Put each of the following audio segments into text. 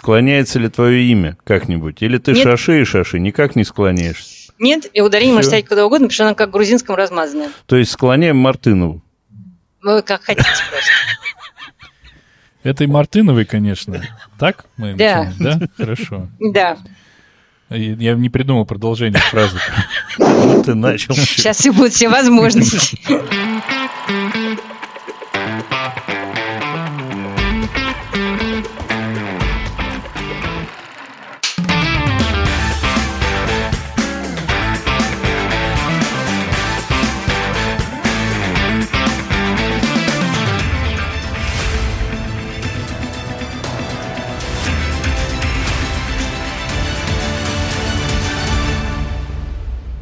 Склоняется ли твое имя как-нибудь? Или ты Нет. шаши и шаши никак не склоняешься? Нет, и ударение может стоять куда угодно, потому что она как грузинском размазанная. То есть склоняем Мартынову? Вы как хотите просто. Этой Мартыновой, конечно. Так мы Да. Да? Хорошо. Да. Я не придумал продолжение фразы. Ты начал. Сейчас и будут все возможности.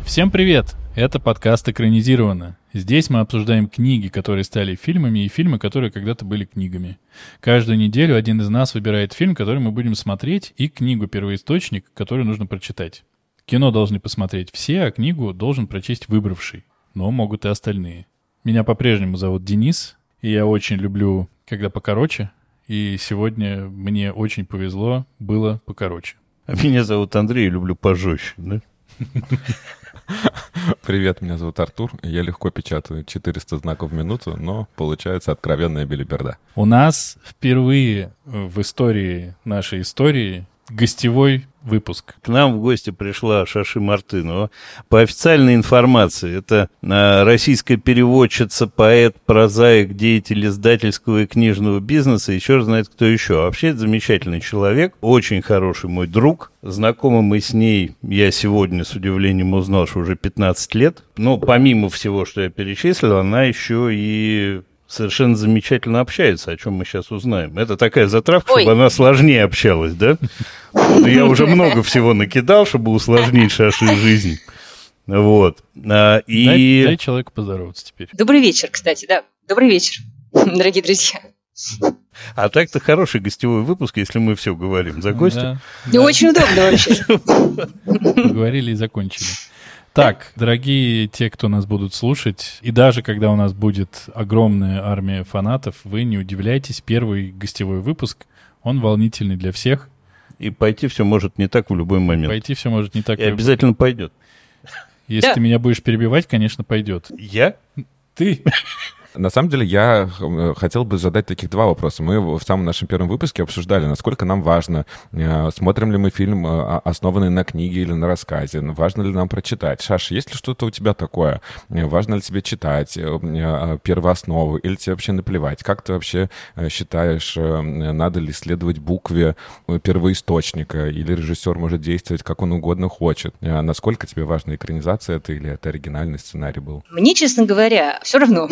Всем привет! Это подкаст «Экранизировано». Здесь мы обсуждаем книги, которые стали фильмами, и фильмы, которые когда-то были книгами. Каждую неделю один из нас выбирает фильм, который мы будем смотреть, и книгу-первоисточник, которую нужно прочитать. Кино должны посмотреть все, а книгу должен прочесть выбравший. Но могут и остальные. Меня по-прежнему зовут Денис, и я очень люблю, когда покороче. И сегодня мне очень повезло, было покороче. А меня зовут Андрей, люблю пожестче, да? Привет, меня зовут Артур. Я легко печатаю 400 знаков в минуту, но получается откровенная билиберда. У нас впервые в истории нашей истории гостевой выпуск. К нам в гости пришла Шаши Мартынова. По официальной информации, это а, российская переводчица, поэт, прозаик, деятель издательского и книжного бизнеса, еще знает кто еще. Вообще, это замечательный человек, очень хороший мой друг. Знакомы мы с ней, я сегодня с удивлением узнал, что уже 15 лет. Но помимо всего, что я перечислил, она еще и совершенно замечательно общается, о чем мы сейчас узнаем. Это такая затравка, Ой. чтобы она сложнее общалась, да? Я уже много всего накидал, чтобы усложнить Шаши жизнь. Вот. А, и... Дай, дай человеку поздороваться теперь. Добрый вечер, кстати, да. Добрый вечер, дорогие друзья. А так-то хороший гостевой выпуск, если мы все говорим за гостя. Да, да. Очень удобно вообще. Поговорили и закончили. Так, дорогие те, кто нас будут слушать, и даже когда у нас будет огромная армия фанатов, вы не удивляйтесь, первый гостевой выпуск, он волнительный для всех. И пойти все может не так в любой момент. Пойти все может не так. И обязательно пойдет. Если да. ты меня будешь перебивать, конечно, пойдет. Я? Ты. На самом деле, я э, хотел бы задать таких два вопроса. Мы в самом нашем первом выпуске обсуждали, насколько нам важно, э, смотрим ли мы фильм, э, основанный на книге или на рассказе, важно ли нам прочитать. Шаша, есть ли что-то у тебя такое? Важно ли тебе читать первоосновы или тебе вообще наплевать? Как ты вообще считаешь, надо ли следовать букве первоисточника или режиссер может действовать как он угодно хочет? Насколько тебе важна экранизация это или это оригинальный сценарий был? Мне, честно говоря, все равно.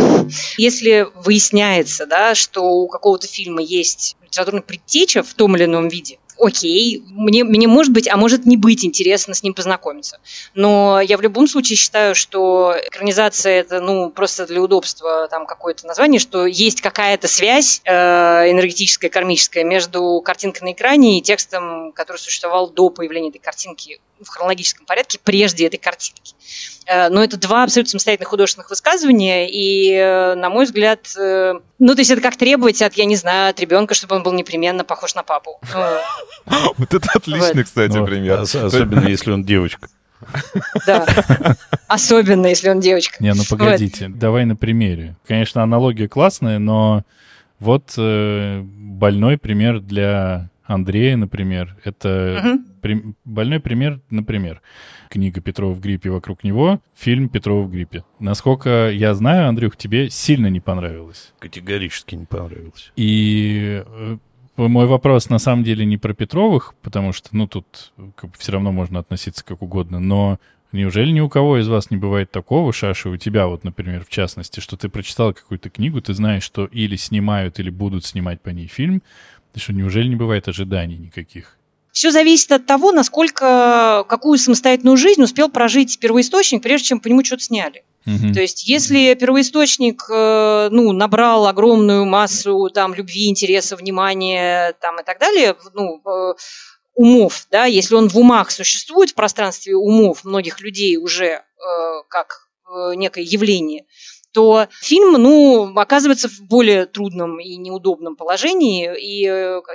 Если выясняется, да, что у какого-то фильма есть литературная предтеча в том или ином виде, окей, мне, мне может быть, а может не быть интересно с ним познакомиться. Но я в любом случае считаю, что экранизация это, ну, просто для удобства там какое-то название, что есть какая-то связь э, энергетическая, кармическая между картинкой на экране и текстом, который существовал до появления этой картинки в хронологическом порядке, прежде этой картинки. Э, но это два абсолютно самостоятельных художественных высказывания, и, э, на мой взгляд, э, ну, то есть это как требовать от, я не знаю, от ребенка, чтобы он был непременно похож на папу. Вот это отличный, кстати, пример. Особенно, если он девочка. Да. Особенно, если он девочка. Не, ну погодите, давай на примере. Конечно, аналогия классная, но вот больной пример для Андрея, например. Это угу. при, больной пример, например. Книга Петрова в гриппе вокруг него, фильм Петрова в гриппе. Насколько я знаю, Андрюх, тебе сильно не понравилось. Категорически не понравилось. И э, мой вопрос на самом деле не про Петровых, потому что, ну, тут как бы, все равно можно относиться как угодно, но неужели ни у кого из вас не бывает такого, Шаши, у тебя вот, например, в частности, что ты прочитал какую-то книгу, ты знаешь, что или снимают, или будут снимать по ней фильм, что неужели не бывает ожиданий никаких? Все зависит от того, насколько, какую самостоятельную жизнь успел прожить первоисточник, прежде чем по нему что-то сняли. Угу. То есть, если первоисточник э, ну, набрал огромную массу там, любви, интереса, внимания там, и так далее, ну, э, умов, да, если он в умах существует, в пространстве умов многих людей уже э, как некое явление, то фильм, ну, оказывается в более трудном и неудобном положении, и,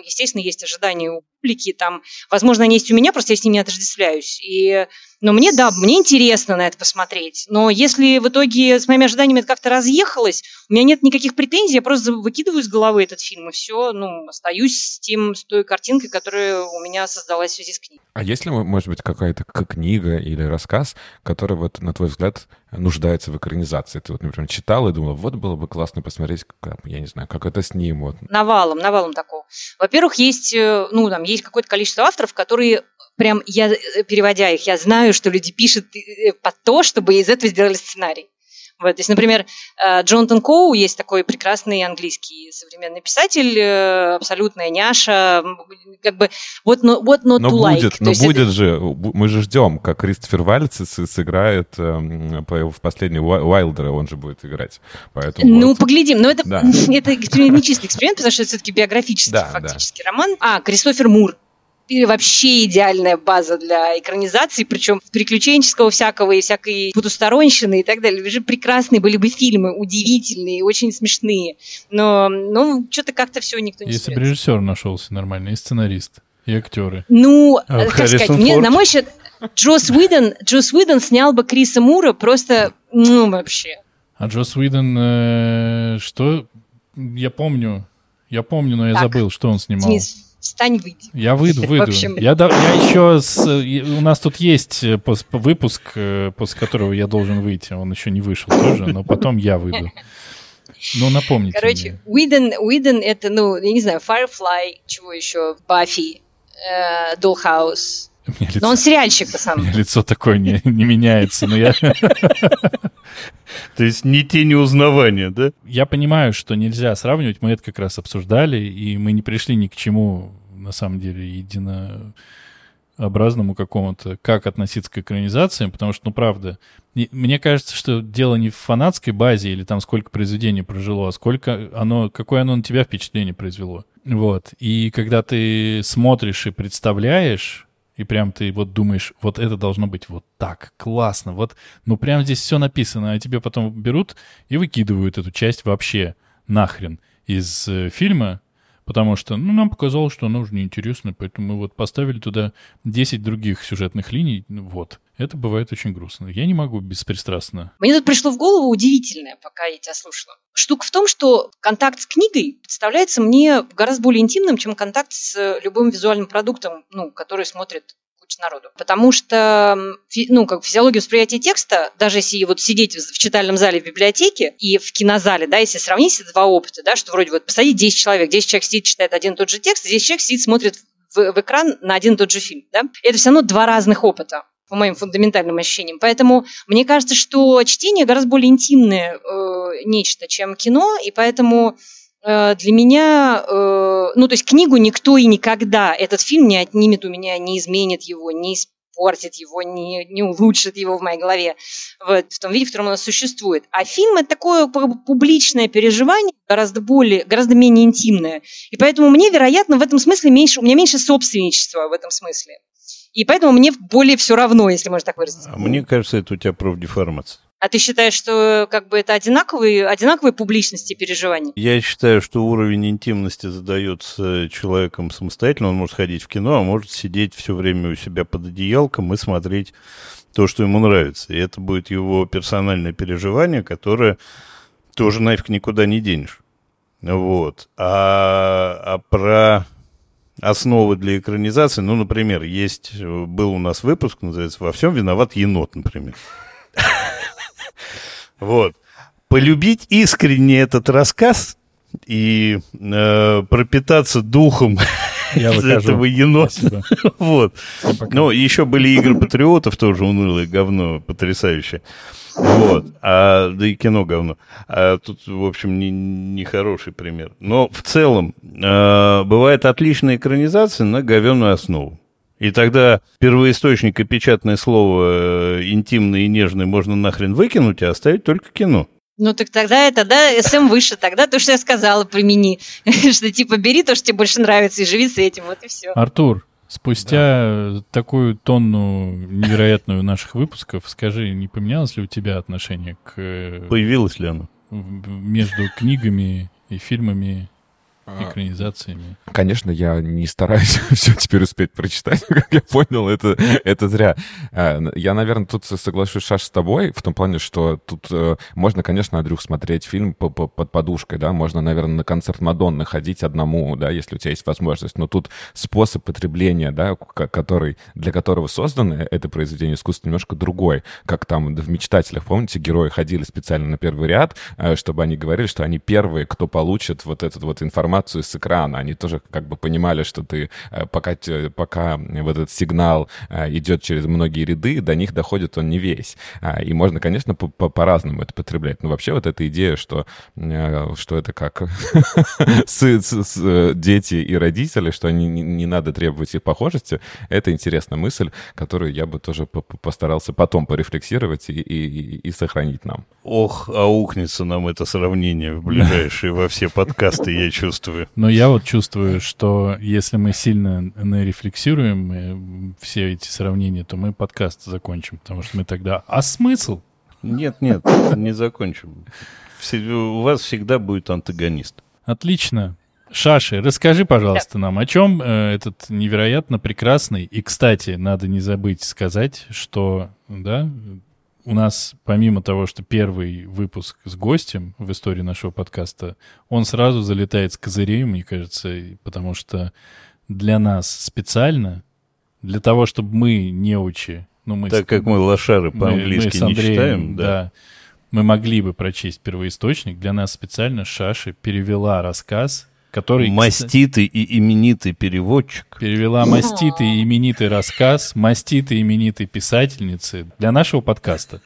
естественно, есть ожидания у публики, там, возможно, они есть у меня, просто я с ними не отождествляюсь. И но мне, да, мне интересно на это посмотреть. Но если в итоге с моими ожиданиями это как-то разъехалось, у меня нет никаких претензий, я просто выкидываю из головы этот фильм, и все, ну, остаюсь с, тем, с той картинкой, которая у меня создалась в связи с книгой. А есть ли, может быть, какая-то книга или рассказ, который, вот, на твой взгляд, нуждается в экранизации? Ты вот, например, читал и думал, вот было бы классно посмотреть, как, я не знаю, как это с ним. Вот. Навалом, навалом такого. Во-первых, есть, э, ну, там, есть какое-то количество авторов, которые прям я, э, переводя их, я знаю, что люди пишут э, под то, чтобы из этого сделали сценарий. Вот, то есть, например, э, Джонатан Коу есть такой прекрасный английский современный писатель, абсолютная няша, как бы вот what not но будет, like. Но будет это... же, мы же ждем, как Кристофер Вальц сыграет эм, в последний Уайлдера, он же будет играть. Поэтому ну, вот... поглядим. Но это, да. это не чистый эксперимент, потому что это все-таки биографический да, фактически да. роман. А, Кристофер Мур вообще идеальная база для экранизации, причем приключенческого всякого и всякой потусторонщины и так далее. Же прекрасные были бы фильмы, удивительные, очень смешные. Но, ну, что-то как-то все никто не Если бы режиссер нашелся нормальный, и сценарист, и актеры. Ну, а, как сказать, мне, на мой счет, Джос Уидон, Джос Уидон снял бы Криса Мура просто, ну, вообще. А Джос Уидон, э, что? Я помню, я помню, но я так, забыл, что он снимал. Денис, встань, выйди. Я выйду, выйду. Общем, я, да, я еще... С, у нас тут есть э, выпуск, э, после которого я должен выйти. Он еще не вышел тоже, но потом я выйду. Ну, напомните Короче, Уидон, Уидон это, ну, я не знаю, Firefly, чего еще, Баффи, э, Dollhouse. Лицо, но он сериальщик, по самому. лицо такое не, не меняется, но я... То есть не тени узнавания, да? Я понимаю, что нельзя сравнивать, мы это как раз обсуждали, и мы не пришли ни к чему, на самом деле, единообразному какому-то, как относиться к экранизациям, потому что, ну, правда, мне кажется, что дело не в фанатской базе или там сколько произведений прожило, а сколько оно, какое оно на тебя впечатление произвело. Вот. И когда ты смотришь и представляешь, и прям ты вот думаешь, вот это должно быть вот так, классно, вот, ну прям здесь все написано, а тебе потом берут и выкидывают эту часть вообще нахрен из э, фильма, потому что, ну, нам показалось, что оно уже неинтересно, поэтому мы вот поставили туда 10 других сюжетных линий, ну, вот. Это бывает очень грустно. Я не могу беспристрастно. Мне тут пришло в голову удивительное, пока я тебя слушала. Штука в том, что контакт с книгой представляется мне гораздо более интимным, чем контакт с любым визуальным продуктом, ну, который смотрит куча народу. Потому что, ну, как физиология восприятия текста, даже если вот сидеть в читальном зале в библиотеке и в кинозале, да, если сравнить эти два опыта, да, что вроде вот посадить 10 человек, 10 человек сидит, читает один и тот же текст, 10 человек сидит, смотрит в, в экран на один и тот же фильм, да. Это все равно два разных опыта по моим фундаментальным ощущениям. Поэтому мне кажется, что чтение гораздо более интимное э, нечто, чем кино, и поэтому для меня, э, ну то есть книгу никто и никогда этот фильм не отнимет у меня, не изменит его, не испортит его, не, не улучшит его в моей голове вот, в том виде, в котором оно существует. А фильм это такое публичное переживание, гораздо более, гораздо менее интимное. И поэтому мне, вероятно, в этом смысле меньше, у меня меньше собственничества в этом смысле. И поэтому мне более все равно, если можно так выразиться. А мне кажется, это у тебя профдеформация. А ты считаешь, что как бы это одинаковые, одинаковые публичности переживаний? Я считаю, что уровень интимности задается человеком самостоятельно. Он может ходить в кино, а может сидеть все время у себя под одеялком и смотреть то, что ему нравится. И это будет его персональное переживание, которое тоже нафиг никуда не денешь. Вот. А, а про основы для экранизации. Ну, например, есть, был у нас выпуск, называется «Во всем виноват енот», например. Вот. Полюбить искренне этот рассказ и э, пропитаться духом Я этого енота. вот. Ну, еще были игры патриотов, тоже унылое говно, потрясающее. Вот. А, да и кино говно. А тут, в общем, не, не хороший пример. Но в целом э, бывает отличная экранизация на говенную основу. И тогда первоисточник и печатное слово э, интимное и нежное можно нахрен выкинуть, а оставить только кино. Ну так тогда, тогда СМ выше, тогда то, что я сказала, примени. что типа бери то, что тебе больше нравится, и живи с этим, вот и все. Артур, Спустя да. такую тонну невероятную наших выпусков, скажи, не поменялось ли у тебя отношение к... Появилось ли оно? Между книгами и фильмами экранизациями. Конечно, я не стараюсь все теперь успеть прочитать, как я понял, это, это зря. А, я, наверное, тут соглашусь, Шаш, с тобой, в том плане, что тут э, можно, конечно, Андрюх, смотреть фильм под подушкой, да, можно, наверное, на концерт Мадонны ходить одному, да, если у тебя есть возможность, но тут способ потребления, да, который, для которого создано это произведение искусства немножко другой, как там в «Мечтателях», помните, герои ходили специально на первый ряд, э, чтобы они говорили, что они первые, кто получит вот эту вот информацию с экрана. Они тоже как бы понимали, что ты, э, пока, пока вот этот сигнал э, идет через многие ряды, до них доходит он не весь. А, и можно, конечно, по-разному это потреблять. Но вообще вот эта идея, что, что это как дети и родители, что не, не надо требовать их похожести, это интересная мысль, которую я бы тоже постарался потом порефлексировать и, и, и сохранить нам. Ох, аукнется нам это сравнение в ближайшие во все подкасты, я чувствую. Но я вот чувствую, что если мы сильно нарефлексируем э, все эти сравнения, то мы подкаст закончим, потому что мы тогда... А смысл? Нет, нет, не закончим. У вас всегда будет антагонист. Отлично. Шаши, расскажи, пожалуйста, нам, о чем э, этот невероятно прекрасный... И, кстати, надо не забыть сказать, что, да, у нас, помимо того, что первый выпуск с гостем в истории нашего подкаста, он сразу залетает с козырей, мне кажется, потому что для нас специально, для того, чтобы мы, не учи, ну, мы так с, как мы лошары по-английски не читаем, да. да, мы могли бы прочесть первоисточник, для нас специально Шаши перевела рассказ который... Маститый и именитый переводчик. Перевела маститый и именитый рассказ маститой именитой писательницы для нашего подкаста.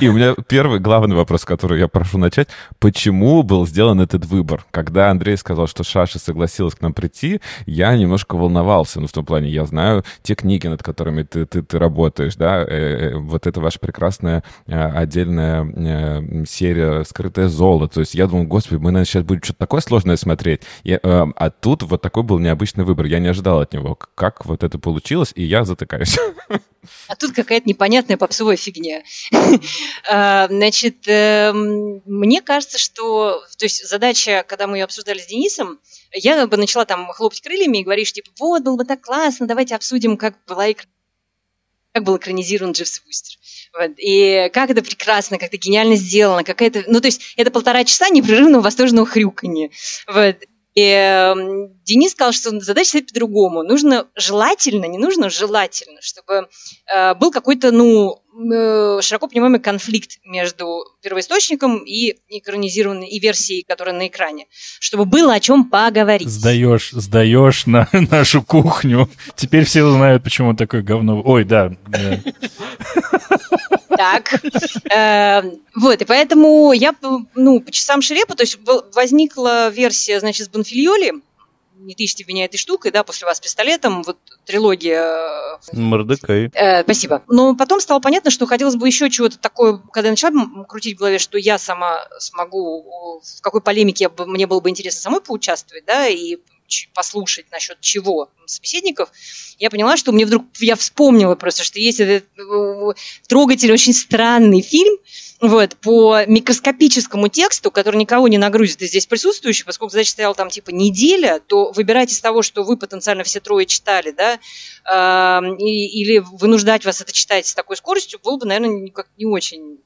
И у меня первый главный вопрос, который я прошу начать. Почему был сделан этот выбор? Когда Андрей сказал, что Шаша согласилась к нам прийти, я немножко волновался. Ну, в том плане, я знаю те книги, над которыми ты, ты, ты работаешь, да, э, э, вот это ваша прекрасная э, отдельная серия «Скрытое золото». То есть я думал, господи, мы, наверное, сейчас будет что-то такое такое сложное смотреть. И, э, а тут вот такой был необычный выбор. Я не ожидал от него. Как вот это получилось, и я затыкаюсь. А тут какая-то непонятная попсовая фигня. А, значит, эм, мне кажется, что... То есть задача, когда мы ее обсуждали с Денисом, я бы начала там хлопать крыльями и говорить, типа, вот, было бы так классно, давайте обсудим, как была как был экранизирован Дживс Вустер. Вот. И как это прекрасно, как это гениально сделано, какая-то... Ну, то есть это полтора часа непрерывного восторженного хрюканья. Вот. И э, Денис сказал, что задача стоит по-другому. Нужно желательно, не нужно, желательно, чтобы э, был какой-то, ну, э, широко понимаемый конфликт между первоисточником и экранизированной и версией, которая на экране, чтобы было о чем поговорить. Сдаешь, сдаешь на нашу кухню. Теперь все узнают, почему такое говно. Ой, да. Так. Э, вот, и поэтому я, ну, по часам Шрепа, то есть возникла версия, значит, с Бонфильоли, не тысячи меня этой штукой, да, после вас пистолетом, вот трилогия... Э, Мордекай. Э, спасибо. Но потом стало понятно, что хотелось бы еще чего-то такое, когда я начала крутить в голове, что я сама смогу, в какой полемике мне было бы интересно самой поучаствовать, да, и послушать насчет чего собеседников, я поняла, что мне вдруг, я вспомнила просто, что есть этот э, трогательный, очень странный фильм, вот, по микроскопическому тексту, который никого не нагрузит из здесь присутствующих, поскольку задача стояла там типа неделя, то выбирать из того, что вы потенциально все трое читали, да, э, или вынуждать вас это читать с такой скоростью было бы, наверное, никак не очень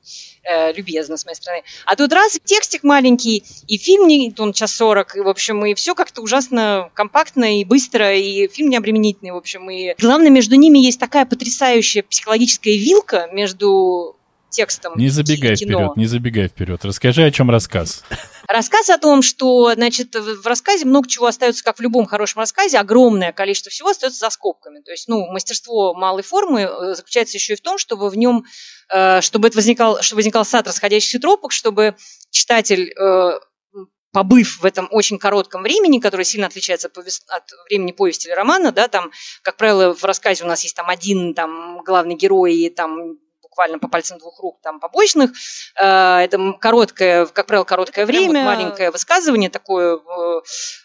э, любезно с моей стороны. А тут раз текстик маленький, и фильм, не, он час сорок, в общем, и все как-то ужасно компактно и быстро, и фильм необременительный, в общем, и главное, между ними есть такая потрясающая психологическая вилка между текстом. Не забегай вперед, не забегай вперед. Расскажи, о чем рассказ. Рассказ о том, что, значит, в рассказе много чего остается, как в любом хорошем рассказе, огромное количество всего остается за скобками. То есть, ну, мастерство малой формы э, заключается еще и в том, чтобы в нем, э, чтобы это возникал, чтобы возникал сад расходящихся тропок, чтобы читатель э, побыв в этом очень коротком времени, которое сильно отличается от времени повести или романа, да, там, как правило, в рассказе у нас есть там один там главный герой и там буквально по пальцам двух рук, там, побочных. Э, это короткое, как правило, короткое время, маленькое высказывание такое э,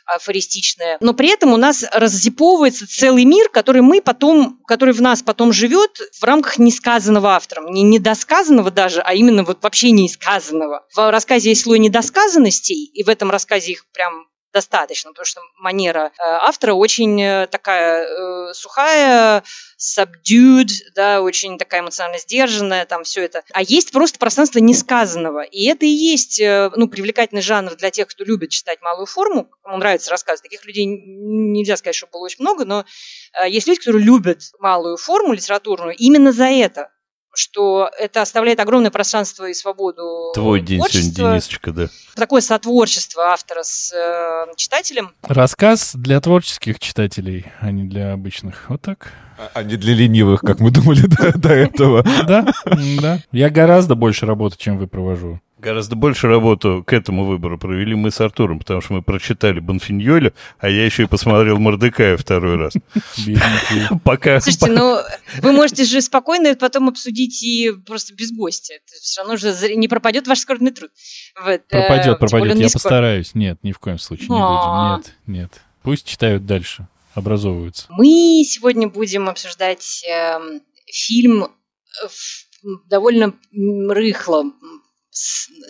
афористичное. Но при этом у нас раззиповывается целый мир, который мы потом, который в нас потом живет в рамках несказанного автором. Не недосказанного даже, а именно вот вообще неисказанного. В рассказе есть слой недосказанностей, и в этом рассказе их прям достаточно, потому что манера э, автора очень э, такая э, сухая, subdued, да, очень такая эмоционально сдержанная, там все это. А есть просто пространство несказанного. И это и есть, ну, привлекательный жанр для тех, кто любит читать малую форму, кому нравится рассказ. Таких людей нельзя сказать, что было очень много, но есть люди, которые любят малую форму литературную именно за это что это оставляет огромное пространство и свободу Твой день сегодня, Денисочка, да. Такое сотворчество автора с э, читателем. Рассказ для творческих читателей, а не для обычных. Вот так. А, а не для ленивых, как мы думали до, до этого. Да, да. Я гораздо больше работы, чем вы провожу. Гораздо больше работу к этому выбору провели мы с Артуром, потому что мы прочитали Бонфиньоля, а я еще и посмотрел Мордекая второй раз. Пока. Слушайте, ну вы можете же спокойно потом обсудить и просто без гостя. Это все равно же не пропадет ваш скорбный труд. Пропадет, пропадет. Я постараюсь. Нет, ни в коем случае не будем. Нет, нет. Пусть читают дальше, образовываются. Мы сегодня будем обсуждать эм, фильм довольно рыхло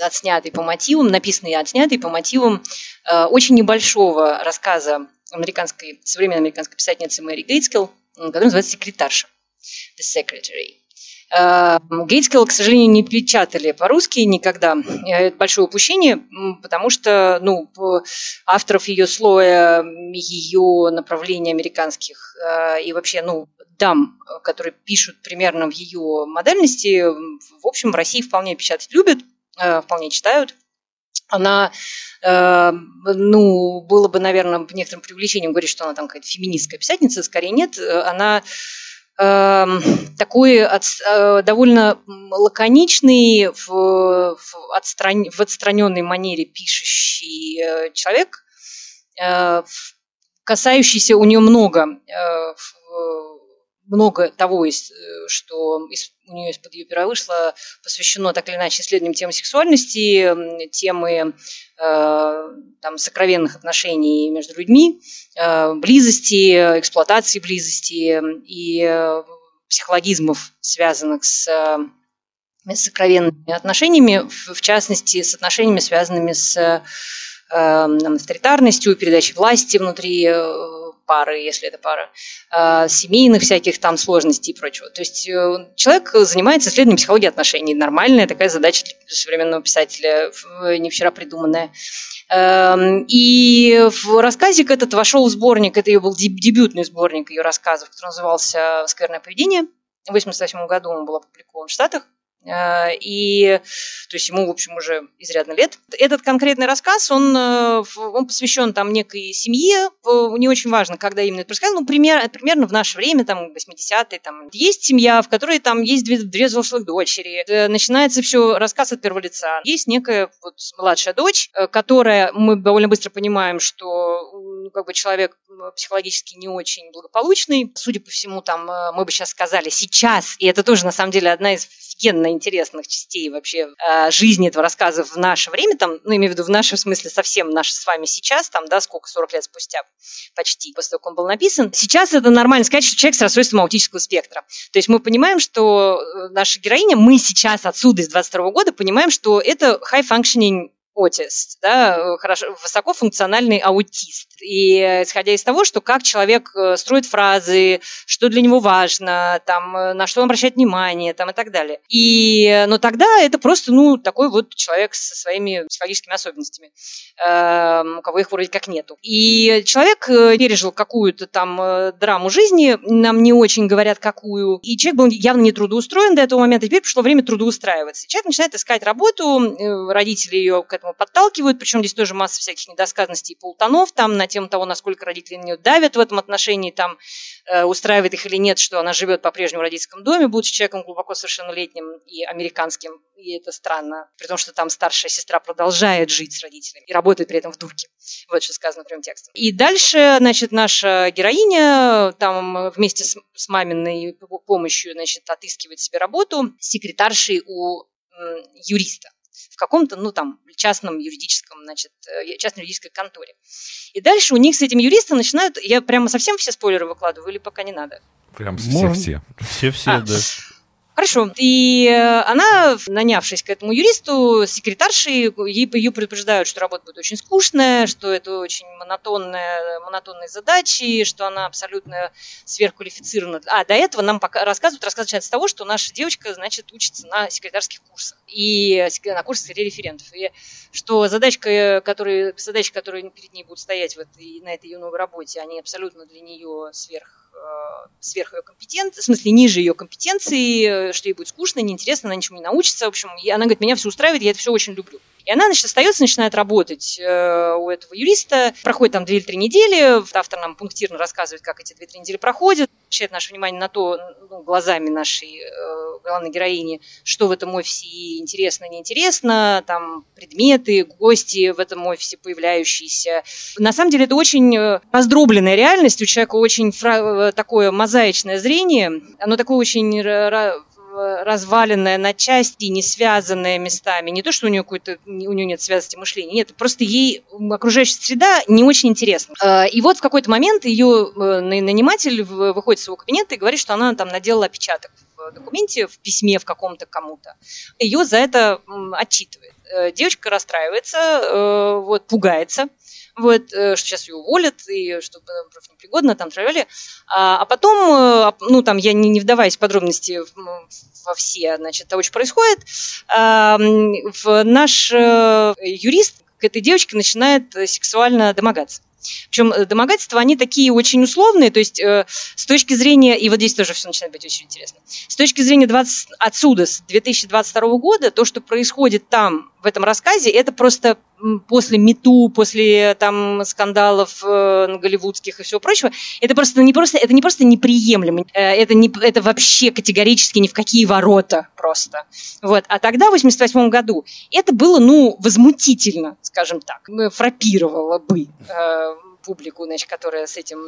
отснятый по мотивам, написанный и отснятый по мотивам э, очень небольшого рассказа американской, современной американской писательницы Мэри Гейтскилл, который называется «Секретарша». The Secretary. Э, Гейтскилл, к сожалению, не печатали по-русски никогда. Э, это большое упущение, потому что ну, авторов ее слоя, ее направлений американских и вообще ну, дам, которые пишут примерно в ее модальности, в общем, в России вполне печатать любят. Э, вполне читают. Она, э, ну, было бы, наверное, некоторым привлечением говорить, что она там какая-то феминистская писательница, скорее нет. Она э, такой от, э, довольно лаконичный, в, в, отстран, в отстраненной манере пишущий э, человек, э, касающийся у нее много много того, э, что у нее из-под ее пера вышло, посвящено так или иначе исследованиям темы сексуальности, темы э, там, сокровенных отношений между людьми, э, близости, эксплуатации близости и э, психологизмов, связанных с э, сокровенными отношениями, в частности, с отношениями, связанными с э, авторитарностью, передачей власти внутри э, пары, если это пара, а, семейных всяких там сложностей и прочего. То есть э, человек занимается исследованием психологии отношений. Нормальная такая задача для современного писателя, не вчера придуманная. Эм, и в рассказик этот вошел в сборник, это ее был дебютный сборник ее рассказов, который назывался «Скверное поведение». В 1988 году он был опубликован в Штатах. Э, и то есть ему, в общем, уже изрядно лет. Этот конкретный рассказ, он, э, он посвящен там некой семье. Не очень важно, когда именно это происходило. Ну, пример, примерно в наше время, там, 80-е, там, есть семья, в которой там есть две, две взрослых дочери. Э, начинается все рассказ от первого лица. Есть некая вот младшая дочь, которая, мы довольно быстро понимаем, что ну, как бы человек психологически не очень благополучный. Судя по всему, там, мы бы сейчас сказали сейчас, и это тоже, на самом деле, одна из офигенно интересных частей вообще э, жизни этого рассказа в наше время, там, ну, имею в виду в нашем смысле совсем наш с вами сейчас, там, да, сколько, 40 лет спустя почти, после того, как он был написан. Сейчас это нормально сказать, что человек с расстройством аутического спектра. То есть мы понимаем, что э, наша героиня, мы сейчас отсюда из 22 года понимаем, что это high-functioning аутист, да, хорошо, высокофункциональный аутист. И исходя из того, что как человек э, строит фразы, что для него важно, там, э, на что он обращает внимание, там, и так далее. И, но тогда это просто, ну, такой вот человек со своими психологическими особенностями, э, у кого их вроде как нету. И человек э, пережил какую-то там драму жизни, нам не очень говорят, какую, и человек был явно не трудоустроен до этого момента, теперь пришло время трудоустраиваться. Человек начинает искать работу, родители ее к этому этому подталкивают, причем здесь тоже масса всяких недосказанностей и полутонов, там на тему того, насколько родители на нее давят в этом отношении, там э, устраивает их или нет, что она живет по-прежнему в родительском доме, будучи человеком глубоко совершеннолетним и американским, и это странно, при том, что там старшая сестра продолжает жить с родителями и работает при этом в дурке. Вот что сказано прям текстом. И дальше, значит, наша героиня там вместе с, с маминой помощью, значит, отыскивает себе работу секретаршей у юриста в каком-то, ну, там, частном юридическом, значит, э, частной юридической конторе. И дальше у них с этим юристом начинают, я прямо совсем все спойлеры выкладываю или пока не надо? Прям все-все. Все-все, а. да. Хорошо. И э, она, нанявшись к этому юристу, секретаршей, ее предупреждают, что работа будет очень скучная, что это очень монотонная, монотонные задачи, что она абсолютно сверхквалифицирована. А до этого нам пока рассказывают, рассказывают с того, что наша девочка, значит, учится на секретарских курсах и на курсах референтов. И что задачка, которые, задачи, которые перед ней будут стоять в этой, на этой ее новой работе, они абсолютно для нее сверх сверх ее компетенции, в смысле ниже ее компетенции, что ей будет скучно, неинтересно, она ничему не научится. В общем, и она говорит, меня все устраивает, я это все очень люблю. И она, значит, остается, начинает работать э, у этого юриста. Проходит там две или три недели. Автор нам пунктирно рассказывает, как эти две-три недели проходят. Обращает наше внимание на то, ну, глазами нашей э, главной героини, что в этом офисе интересно, неинтересно. Там предметы, гости в этом офисе появляющиеся. На самом деле это очень э, раздробленная реальность. У человека очень фра- э, такое мозаичное зрение. Оно такое очень разваленная на части, не связанная местами. Не то, что у нее, какой-то, у нее нет связности мышления, нет, просто ей окружающая среда не очень интересна. А, и вот в какой-то момент ее э, наниматель выходит из своего кабинета и говорит, что она там наделала опечаток в документе, в письме в каком-то кому-то. Ее за это отчитывает. Э, девочка расстраивается, э, вот, пугается, вот, что сейчас ее уволят, и что проф непригодно, там, травили. А, а потом, ну, там, я не, не вдаваясь в подробности во все, значит, того, что происходит, в наш э, юрист к этой девочке начинает сексуально домогаться. Причем э, домогательства, они такие очень условные, то есть э, с точки зрения, и вот здесь тоже все начинает быть очень интересно, с точки зрения 20, отсюда, с 2022 года, то, что происходит там, в этом рассказе, это просто после мету, после там скандалов э, голливудских и всего прочего, это просто не просто, это не просто неприемлемо, э, это, не, это вообще категорически ни в какие ворота просто. Вот. А тогда, в 88 году, это было, ну, возмутительно, скажем так, фрапировало бы э, публику, значит, которая с этим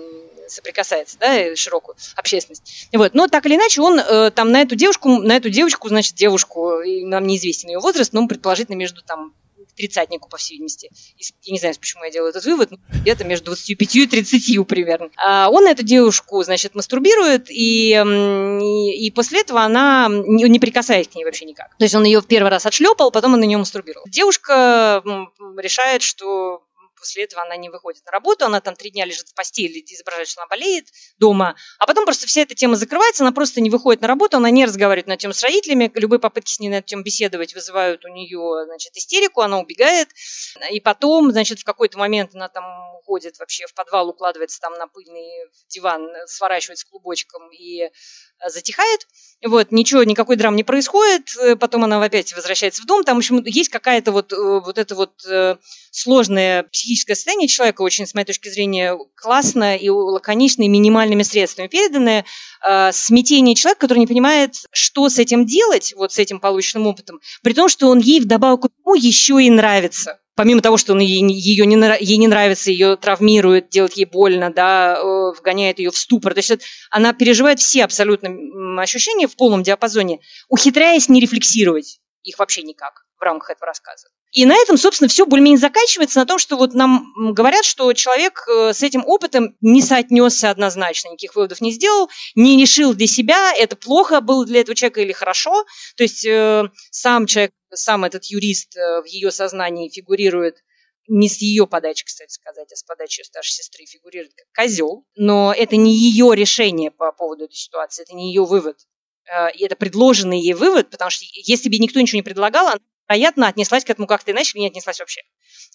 соприкасается, да, широкую общественность. Вот. Но так или иначе, он э, там на эту девушку, на эту девочку, значит, девушку, нам неизвестен ее возраст, но предположительно между там тридцатнику, по всей видимости. Я не знаю, почему я делаю этот вывод, где-то между 25 и 30 примерно. А он эту девушку, значит, мастурбирует, и, и, и после этого она не, не прикасаясь к ней вообще никак. То есть он ее в первый раз отшлепал, потом он на нее мастурбировал. Девушка решает, что после этого она не выходит на работу, она там три дня лежит в постели, изображает, что она болеет дома, а потом просто вся эта тема закрывается, она просто не выходит на работу, она не разговаривает на тему с родителями, любые попытки с ней на эту тему беседовать вызывают у нее, значит, истерику, она убегает, и потом, значит, в какой-то момент она там уходит вообще в подвал, укладывается там на пыльный диван, сворачивается клубочком и затихает, вот, ничего, никакой драм не происходит, э, потом она опять возвращается в дом, там, в общем, есть какая-то вот, э, вот это вот э, сложное психическое состояние человека, очень, с моей точки зрения, классно и лаконично, и минимальными средствами переданное, смятение человека, который не понимает, что с этим делать, вот с этим полученным опытом, при том, что он ей вдобавок еще и нравится помимо того, что он ей, ее не, ей не нравится, ее травмирует, делает ей больно, да, э, вгоняет ее в ступор. То есть она переживает все абсолютно ощущения в полном диапазоне, ухитряясь не рефлексировать их вообще никак в рамках этого рассказа. И на этом, собственно, все более-менее заканчивается на том, что вот нам говорят, что человек э, с этим опытом не соотнесся однозначно, никаких выводов не сделал, не решил для себя, это плохо было для этого человека или хорошо. То есть э, сам человек, сам этот юрист э, в ее сознании фигурирует не с ее подачи, кстати сказать, а с подачи ее старшей сестры фигурирует как козел, но это не ее решение по поводу этой ситуации, это не ее вывод. Э, и это предложенный ей вывод, потому что если бы никто ничего не предлагал, она вероятно, отнеслась к этому как-то иначе или не отнеслась вообще.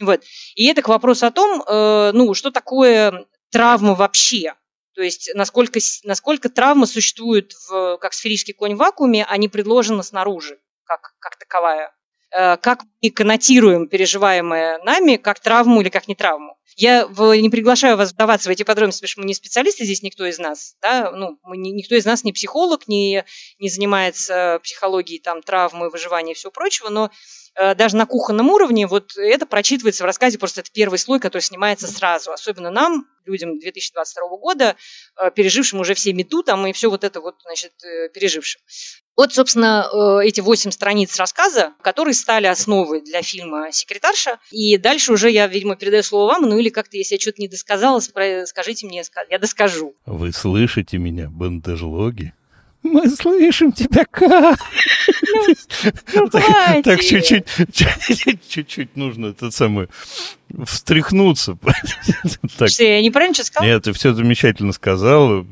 Вот. И это к вопросу о том, э, ну, что такое травма вообще. То есть насколько, насколько травма существует в, как сферический конь в вакууме, а не предложена снаружи, как, как таковая. Э, как мы коннотируем переживаемое нами как травму или как не травму. Я не приглашаю вас вдаваться в эти подробности, потому что мы не специалисты здесь, никто из нас. Да? Ну, мы, никто из нас не психолог, не, не занимается психологией там, травмы, выживания и всего прочего, но э, даже на кухонном уровне вот это прочитывается в рассказе, просто это первый слой, который снимается сразу. Особенно нам, людям 2022 года, э, пережившим уже все мету там и все вот это вот, значит, пережившим. Вот, собственно, э, эти восемь страниц рассказа, которые стали основой для фильма «Секретарша». И дальше уже я, видимо, передаю слово вам, ну или как-то, если я что-то не досказала, скажите мне, я доскажу. Вы слышите меня, бандажлоги? Мы слышим тебя как? Ну, так чуть-чуть, чуть-чуть нужно это самое встряхнуться. Что, я неправильно что сказал? Нет, ты все замечательно сказал.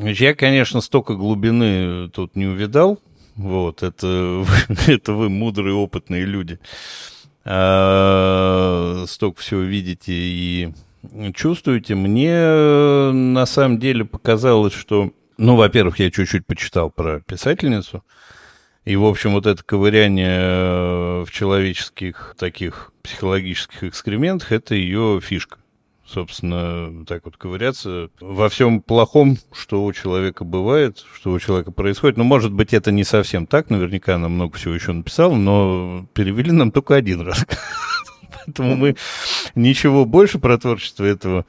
Я, конечно, столько глубины тут не увидал. Вот, это, это вы мудрые, опытные люди. А, столько всего видите и чувствуете. Мне на самом деле показалось, что, ну, во-первых, я чуть-чуть почитал про писательницу. И, в общем, вот это ковыряние в человеческих таких психологических экскрементах, это ее фишка собственно, так вот ковыряться во всем плохом, что у человека бывает, что у человека происходит. Ну, может быть, это не совсем так, наверняка она много всего еще написала, но перевели нам только один раз. Поэтому мы ничего больше про творчество этого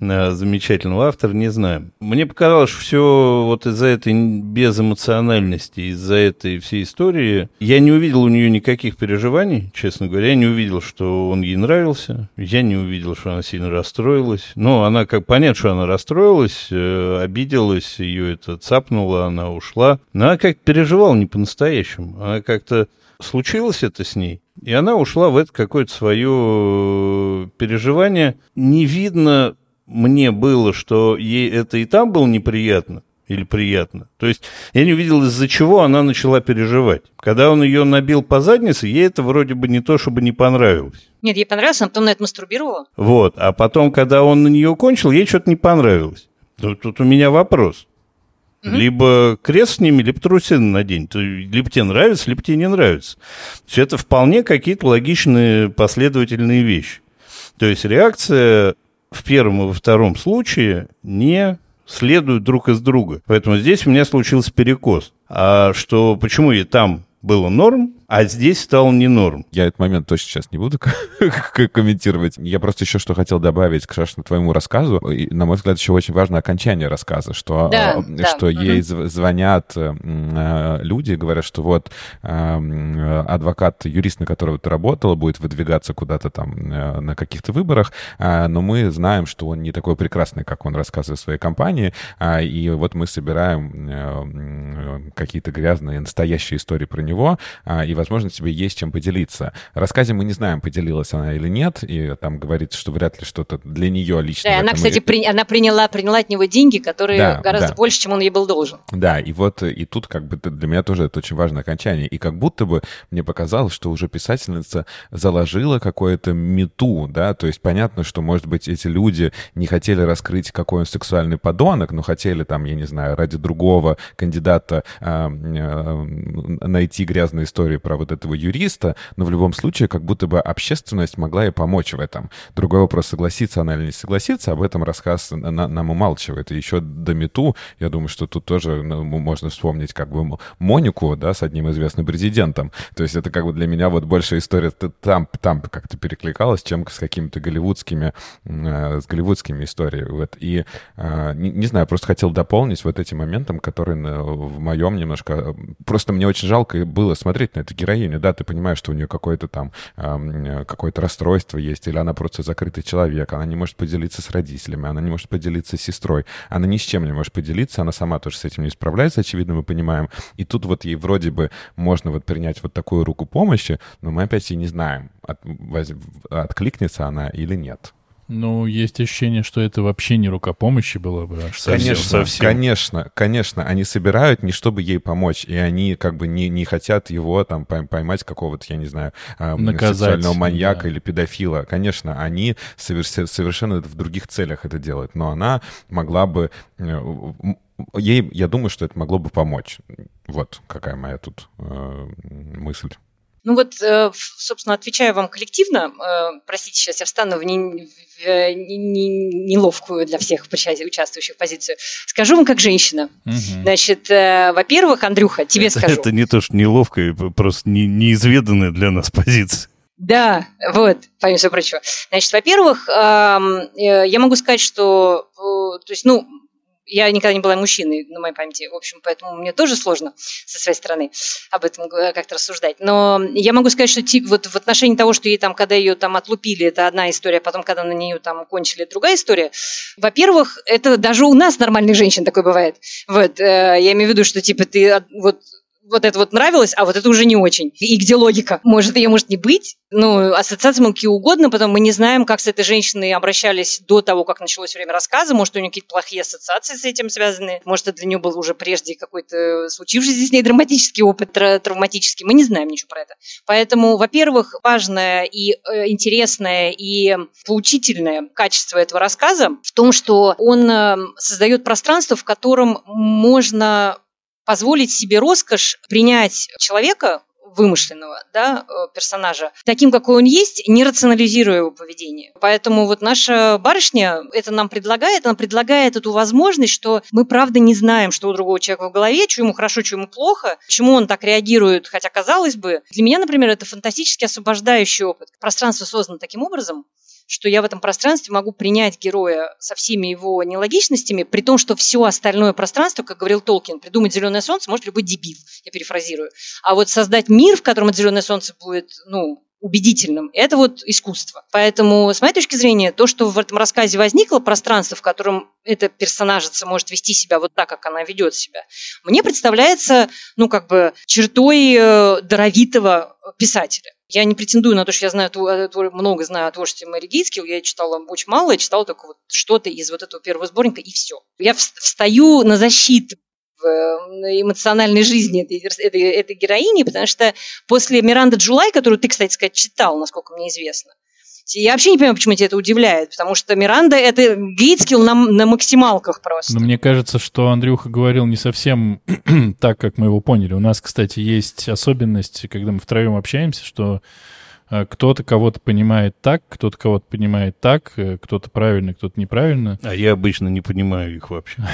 замечательного автора, не знаю. Мне показалось, что все вот из-за этой безэмоциональности, из-за этой всей истории, я не увидел у нее никаких переживаний, честно говоря. Я не увидел, что он ей нравился. Я не увидел, что она сильно расстроилась. Но она, как понятно, что она расстроилась, э, обиделась, ее это цапнуло, она ушла. Но она как переживала не по-настоящему. Она как-то случилось это с ней, и она ушла в это какое-то свое переживание. Не видно мне было, что ей это и там было неприятно, или приятно. То есть я не увидел, из-за чего она начала переживать. Когда он ее набил по заднице, ей это вроде бы не то, чтобы не понравилось. Нет, ей понравилось, она потом на это мастурбировала. Вот, а потом, когда он на нее кончил, ей что-то не понравилось. Тут, тут у меня вопрос. Угу. Либо крест с ними, либо трусины надень. Либо тебе нравится, либо тебе не нравится. То есть это вполне какие-то логичные последовательные вещи. То есть реакция в первом и во втором случае не следуют друг из друга. Поэтому здесь у меня случился перекос. А что почему и там было норм, а здесь стал не норм. Я этот момент точно сейчас не буду комментировать. Я просто еще что хотел добавить к Шашину твоему рассказу. И, на мой взгляд, еще очень важно окончание рассказа, что, да, э, что да. ей угу. звонят э, люди, говорят, что вот э, адвокат, юрист, на которого ты работала, будет выдвигаться куда-то там э, на каких-то выборах, э, но мы знаем, что он не такой прекрасный, как он рассказывает в своей компании, э, и вот мы собираем э, какие-то грязные настоящие истории про него, э, и возможно, тебе есть чем поделиться. Рассказе мы не знаем, поделилась она или нет, и там говорится, что вряд ли что-то для нее лично. Да, она, кстати, при... она приняла, приняла от него деньги, которые да, гораздо да. больше, чем он ей был должен. Да, и вот и тут как бы для меня тоже это очень важное окончание. И как будто бы мне показалось, что уже писательница заложила какое-то мету, да, то есть понятно, что, может быть, эти люди не хотели раскрыть, какой он сексуальный подонок, но хотели там, я не знаю, ради другого кандидата э, э, найти грязные истории про вот этого юриста, но в любом случае как будто бы общественность могла и помочь в этом. Другой вопрос, согласится она или не согласится, об этом рассказ на, нам умалчивает. И еще до Мету, я думаю, что тут тоже ну, можно вспомнить как бы Монику, да, с одним известным президентом. То есть это как бы для меня вот больше история там, там как-то перекликалась, чем с какими-то голливудскими, э, с голливудскими историями. Вот. И э, не, не знаю, просто хотел дополнить вот этим моментом, который в моем немножко... Просто мне очень жалко было смотреть на это героиню, да, ты понимаешь, что у нее какое-то там э, какое-то расстройство есть, или она просто закрытый человек, она не может поделиться с родителями, она не может поделиться с сестрой, она ни с чем не может поделиться, она сама тоже с этим не справляется, очевидно, мы понимаем. И тут вот ей вроде бы можно вот принять вот такую руку помощи, но мы опять и не знаем, от, откликнется она или нет. Ну, есть ощущение, что это вообще не рука помощи была бы. А конечно, совсем. конечно, конечно. Они собирают не чтобы ей помочь, и они как бы не, не хотят его там поймать какого-то, я не знаю, Наказать, сексуального маньяка да. или педофила. Конечно, они совершенно в других целях это делают, но она могла бы... Э, ей, я думаю, что это могло бы помочь. Вот какая моя тут э, мысль. Ну вот, э, собственно, отвечаю вам коллективно. Э, простите, сейчас я встану в, не, в не, не, неловкую для всех участвующих позицию. Скажу вам как женщина. Угу. Значит, э, во-первых, Андрюха, тебе это, скажу. Это не то, что неловкая, просто не, неизведанная для нас позиция. Да, вот, помимо всего прочего. Значит, во-первых, я могу сказать, что, то есть, ну, я никогда не была мужчиной на моей памяти, в общем, поэтому мне тоже сложно со своей стороны об этом как-то рассуждать. Но я могу сказать, что тип, вот в отношении того, что ей там, когда ее там отлупили, это одна история, а потом, когда на нее там кончили, другая история. Во-первых, это даже у нас нормальных женщин такое бывает. Вот, э, я имею в виду, что типа ты вот вот это вот нравилось, а вот это уже не очень. И где логика? Может, ее может не быть? Ну, ассоциации мы какие угодно, потом мы не знаем, как с этой женщиной обращались до того, как началось время рассказа. Может, у нее какие-то плохие ассоциации с этим связаны. Может, это для нее был уже прежде какой-то случившийся с ней драматический опыт, травматический. Мы не знаем ничего про это. Поэтому, во-первых, важное и э, интересное и поучительное качество этого рассказа в том, что он э, создает пространство, в котором можно позволить себе роскошь принять человека, вымышленного да, э, персонажа, таким, какой он есть, не рационализируя его поведение. Поэтому вот наша барышня это нам предлагает, она предлагает эту возможность, что мы правда не знаем, что у другого человека в голове, что ему хорошо, что ему плохо, почему он так реагирует, хотя казалось бы, для меня, например, это фантастически освобождающий опыт. Пространство создано таким образом, что я в этом пространстве могу принять героя со всеми его нелогичностями, при том, что все остальное пространство, как говорил Толкин, придумать зеленое солнце может любой дебил, я перефразирую. А вот создать мир, в котором зеленое солнце будет, ну, убедительным. Это вот искусство. Поэтому, с моей точки зрения, то, что в этом рассказе возникло пространство, в котором эта персонажица может вести себя вот так, как она ведет себя, мне представляется, ну, как бы чертой э, даровитого писателя. Я не претендую на то, что я знаю много знаю о творчестве Мэри Гейскил. Я читала очень мало, я читала только вот что-то из вот этого первого сборника, и все. Я встаю на защиту в эмоциональной жизни этой, этой, этой героини, потому что после Миранды Джулай, которую ты, кстати сказать, читал, насколько мне известно, я вообще не понимаю, почему тебя это удивляет, потому что Миранда — это гейтскилл на, на максималках просто. Но мне кажется, что Андрюха говорил не совсем так, как мы его поняли. У нас, кстати, есть особенность, когда мы втроем общаемся, что э, кто-то кого-то понимает так, кто-то кого-то понимает так, э, кто-то правильно, кто-то неправильно. А я обычно не понимаю их вообще.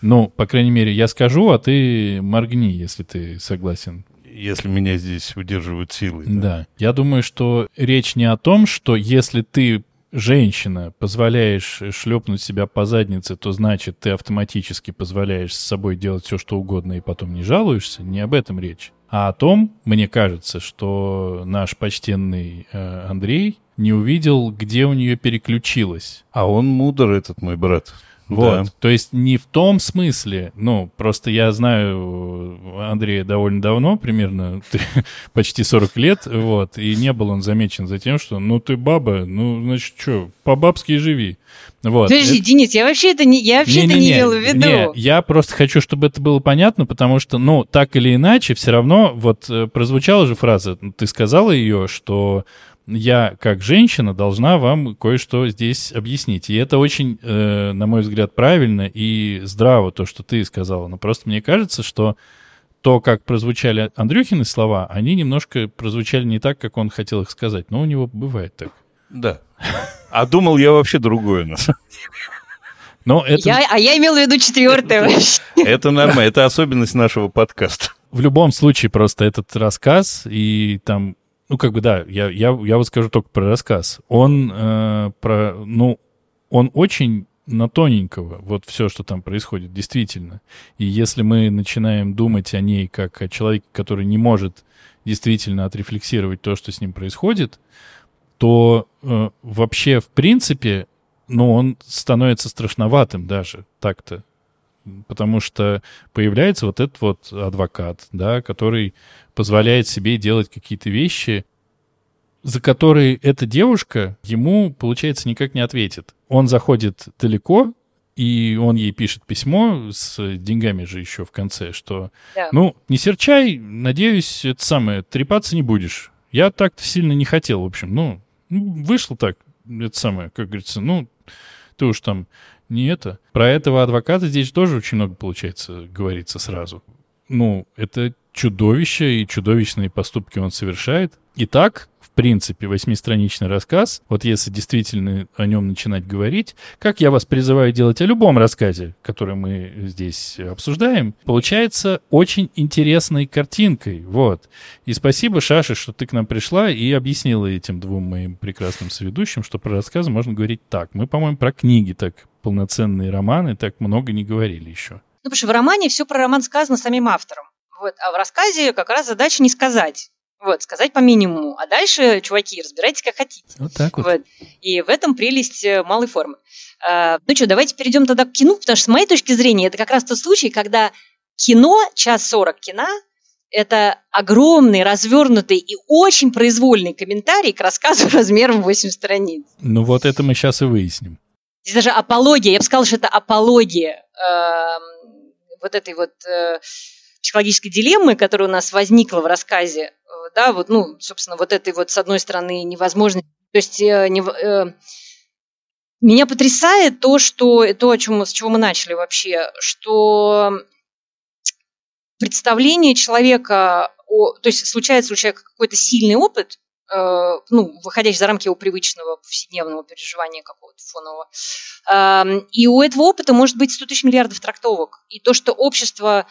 Ну, по крайней мере, я скажу, а ты моргни, если ты согласен если меня здесь удерживают силы. Да. да. Я думаю, что речь не о том, что если ты женщина, позволяешь шлепнуть себя по заднице, то значит ты автоматически позволяешь с собой делать все, что угодно, и потом не жалуешься. Не об этом речь. А о том, мне кажется, что наш почтенный э, Андрей не увидел, где у нее переключилось. А он мудр, этот мой брат. Вот. Да. То есть не в том смысле, ну, просто я знаю Андрея довольно давно, примерно почти 40 лет, вот, и не был он замечен за тем, что, ну, ты баба, ну, значит, что, по-бабски живи. Вот. Подожди, это... Денис, я вообще это не, я вообще не, это не, не имела в виду. Не, я просто хочу, чтобы это было понятно, потому что, ну, так или иначе, все равно, вот, э, прозвучала же фраза, ты сказала ее, что я, как женщина, должна вам кое-что здесь объяснить. И это очень, э, на мой взгляд, правильно и здраво, то, что ты сказала. Но просто мне кажется, что то, как прозвучали Андрюхины слова, они немножко прозвучали не так, как он хотел их сказать. Но у него бывает так. Да. А думал я вообще другое, на самом Но это... я, а я имел в виду четвертое. Это нормально, это особенность нашего подкаста. В любом случае, просто этот рассказ и там ну, как бы, да, я, я, я вот скажу только про рассказ. Он э, про, ну, он очень на тоненького, вот все, что там происходит, действительно. И если мы начинаем думать о ней как о человеке, который не может действительно отрефлексировать то, что с ним происходит, то э, вообще, в принципе, ну, он становится страшноватым даже так-то потому что появляется вот этот вот адвокат, да, который позволяет себе делать какие-то вещи, за которые эта девушка ему, получается, никак не ответит. Он заходит далеко, и он ей пишет письмо с деньгами же еще в конце, что, да. ну, не серчай, надеюсь, это самое, трепаться не будешь. Я так-то сильно не хотел, в общем, ну, ну вышло так, это самое, как говорится, ну, ты уж там не это. Про этого адвоката здесь тоже очень много, получается, говорится сразу. Ну, это чудовище, и чудовищные поступки он совершает. Итак, в принципе, восьмистраничный рассказ, вот если действительно о нем начинать говорить, как я вас призываю делать о любом рассказе, который мы здесь обсуждаем, получается очень интересной картинкой, вот. И спасибо, Шаша, что ты к нам пришла и объяснила этим двум моим прекрасным соведущим, что про рассказы можно говорить так. Мы, по-моему, про книги так полноценные романы так много не говорили еще. Ну, потому что в романе все про роман сказано самим автором. Вот, а в рассказе как раз задача не сказать. Вот, сказать по минимуму. А дальше, чуваки, разбирайтесь как хотите. Вот так вот. вот. И в этом прелесть э, малой формы. А, ну что, давайте перейдем тогда к кино, потому что с моей точки зрения это как раз тот случай, когда кино, час сорок кино, это огромный, развернутый и очень произвольный комментарий к рассказу размером 8 страниц. Ну вот это мы сейчас и выясним. Здесь даже апология, я бы сказала, что это апология э, вот этой вот э, психологической дилеммы, которая у нас возникла в рассказе, э, да, вот, ну, собственно, вот этой вот, с одной стороны, невозможности, то есть э, не, э, меня потрясает то, что, то, о чем, с чего мы начали вообще, что представление человека, о, то есть случается у человека какой-то сильный опыт, э, ну, выходящий за рамки его привычного повседневного переживания какого-то фонового. Э, и у этого опыта может быть 100 тысяч миллиардов трактовок. И то, что общество Эм,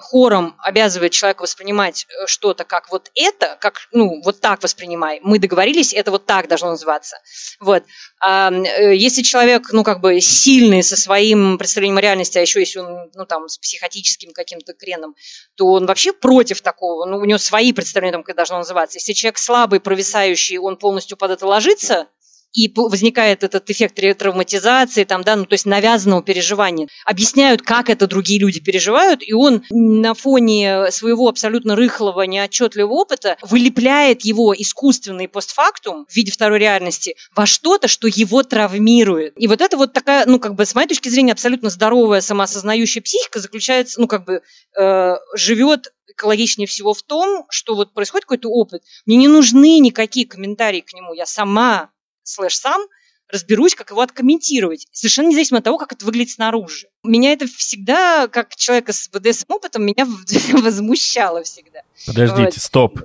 хором обязывает человека воспринимать э, что-то как вот это, как, ну, вот так воспринимай. Мы договорились, это вот так должно называться. Вот. А э, если человек, ну, как бы сильный со своим представлением о реальности, а еще если он, ну, там, с психотическим каким-то креном, то он вообще против такого. Ну, у него свои представления о как должно называться. Если человек слабый, провисающий, он полностью под это ложится, и возникает этот эффект ретравматизации, там, да, ну, то есть навязанного переживания. Объясняют, как это другие люди переживают, и он на фоне своего абсолютно рыхлого, неотчетливого опыта вылепляет его искусственный постфактум в виде второй реальности во что-то, что его травмирует. И вот это вот такая, ну, как бы, с моей точки зрения, абсолютно здоровая самоосознающая психика заключается, ну, как бы, э, живет экологичнее всего в том, что вот происходит какой-то опыт, мне не нужны никакие комментарии к нему, я сама слэш сам разберусь, как его откомментировать, совершенно независимо от того, как это выглядит снаружи. Меня это всегда, как человека с БДСМ опытом, меня возмущало всегда. Подождите, вот. стоп.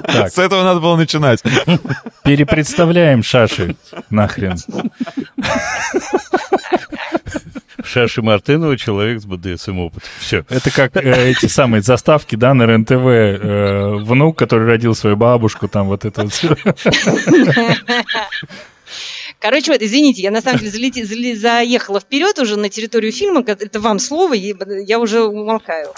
Так. С этого надо было начинать. Перепредставляем Шаши нахрен. Шаши Мартынова, человек с БДСМ опытом. Все. Это как э, эти самые заставки, да, на РНТВ. Э, внук, который родил свою бабушку, там вот это вот все. Короче, вот, извините, я на самом деле залети, зале, заехала вперед уже на территорию фильма. Это вам слово, я уже умолкаю.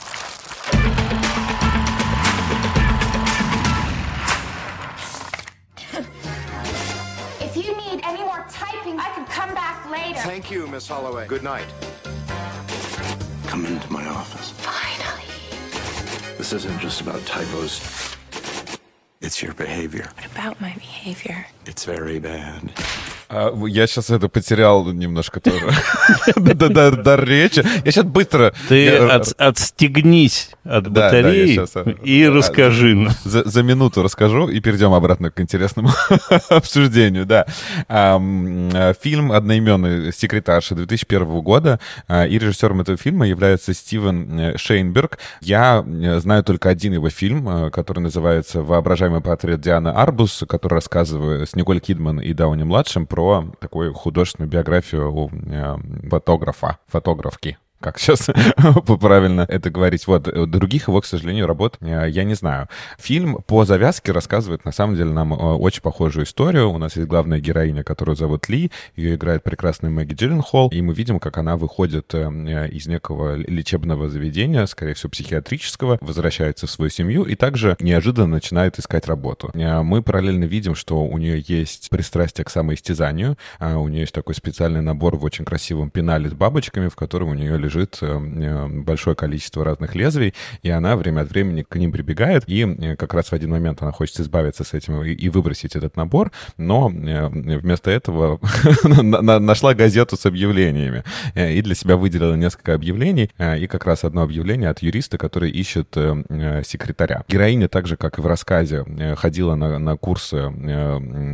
Thank you, Miss Holloway. Good night. Come into my office. Finally. This isn't just about typos. It's your behavior. What about my behavior? It's very bad. А, я сейчас это потерял немножко тоже. Дар речи. Я сейчас быстро... Ты отстегнись от батареи и расскажи. За минуту расскажу и перейдем обратно к интересному обсуждению. Да. Фильм одноименный «Секретарша» 2001 года. А, и режиссером этого фильма является Стивен э, Шейнберг. Я э, знаю только один его фильм, э, который называется «Воображаемый портрет Дианы Арбус», который рассказывает с Николь Кидман и Дауни-младшим про про такую художественную биографию у э, фотографа, фотографки как сейчас правильно это говорить. Вот, э, других его, к сожалению, работ э, я не знаю. Фильм по завязке рассказывает, на самом деле, нам э, очень похожую историю. У нас есть главная героиня, которую зовут Ли, ее играет прекрасная Мэгги Джилленхол, и мы видим, как она выходит из некого лечебного заведения, скорее всего, психиатрического, возвращается в свою семью и также неожиданно начинает искать работу. Мы параллельно видим, что у нее есть пристрастие к самоистязанию, у нее есть такой специальный набор в очень красивом пенале с бабочками, в котором у нее лежит э, э, большое количество разных лезвий, и она время от времени к ним прибегает, и э, как раз в один момент она хочет избавиться с этим и выбросить этот набор, но вместо этого нашла газету с объявлениями и для себя выделила несколько объявлений, и как раз одно объявление от юриста, который ищет секретаря. Героиня, так же, как и в рассказе, ходила на, на курсы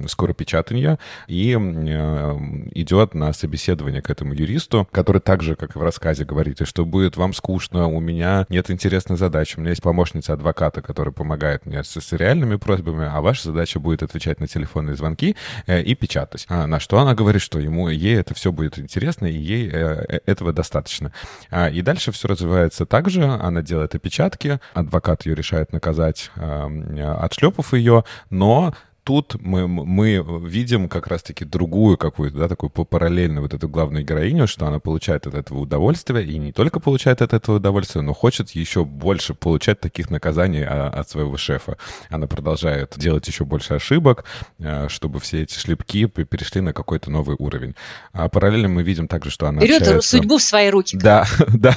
скоропечатания и идет на собеседование к этому юристу, который так же, как и в рассказе, фразе говорите, что будет вам скучно, у меня нет интересной задачи, у меня есть помощница адвоката, которая помогает мне с, с реальными просьбами, а ваша задача будет отвечать на телефонные звонки э, и печатать. А, на что она говорит, что ему, ей это все будет интересно, и ей э, э этого достаточно. А, и дальше все развивается так же, она делает опечатки, адвокат ее решает наказать, э, отшлепав ее, но тут мы, мы видим как раз-таки другую какую-то, да, такую параллельную вот эту главную героиню, что она получает от этого удовольствие, и не только получает от этого удовольствие, но хочет еще больше получать таких наказаний а, от своего шефа. Она продолжает делать еще больше ошибок, а, чтобы все эти шлепки перешли на какой-то новый уровень. А параллельно мы видим также, что она Берет общается... судьбу в свои руки. Да, да,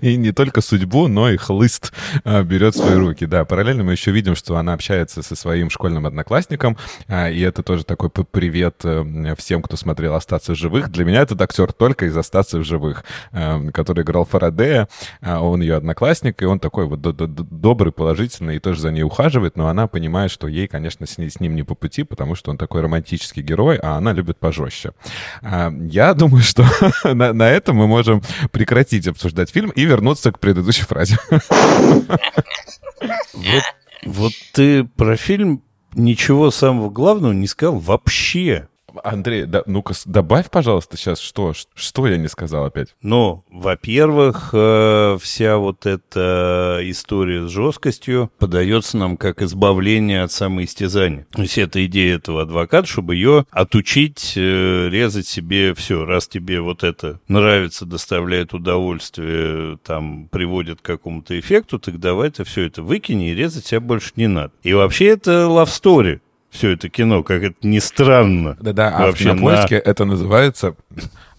и не только судьбу, но и хлыст берет в свои руки. Да, параллельно мы еще видим, что она общается со своим школьным одноклассником, художником, а, и это тоже такой привет э, всем, кто смотрел «Остаться в живых». Для меня этот актер только из «Остаться в живых», э, который играл Фарадея, а, он ее одноклассник, и он такой вот добрый, положительный, и тоже за ней ухаживает, но она понимает, что ей, конечно, с, с ним не по пути, потому что он такой романтический герой, а она любит пожестче. А, я думаю, что на, на этом мы можем прекратить обсуждать фильм и вернуться к предыдущей фразе. Вот, вот ты про фильм ничего самого главного не сказал вообще. Андрей, да, ну-ка добавь, пожалуйста, сейчас что, что я не сказал опять? Ну, во-первых, э, вся вот эта история с жесткостью подается нам как избавление от самоистязания. То есть это идея этого адвоката, чтобы ее отучить э, резать себе все. Раз тебе вот это нравится, доставляет удовольствие, там, приводит к какому-то эффекту, так давай ты все это выкини и резать себя больше не надо. И вообще это love story все это кино, как это ни странно. Да-да, а в кинопоиске на... это называется,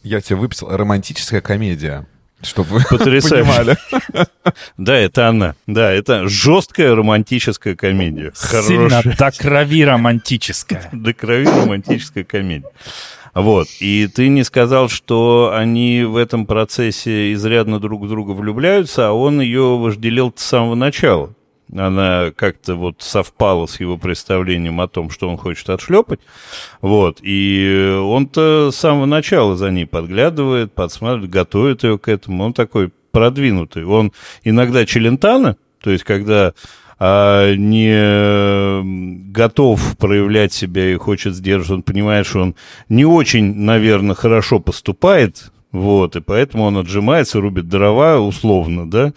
я тебе выписал, романтическая комедия. Чтобы вы понимали. Да, это она. Да, это жесткая романтическая комедия. Сильно до крови романтическая. До крови романтическая комедия. Вот. И ты не сказал, что они в этом процессе изрядно друг в друга влюбляются, а он ее вожделел с самого начала она как-то вот совпала с его представлением о том, что он хочет отшлепать. Вот. И он-то с самого начала за ней подглядывает, подсматривает, готовит ее к этому. Он такой продвинутый. Он иногда челентано, то есть когда а, не готов проявлять себя и хочет сдерживать, он понимает, что он не очень, наверное, хорошо поступает, вот, и поэтому он отжимается, рубит дрова, условно, да,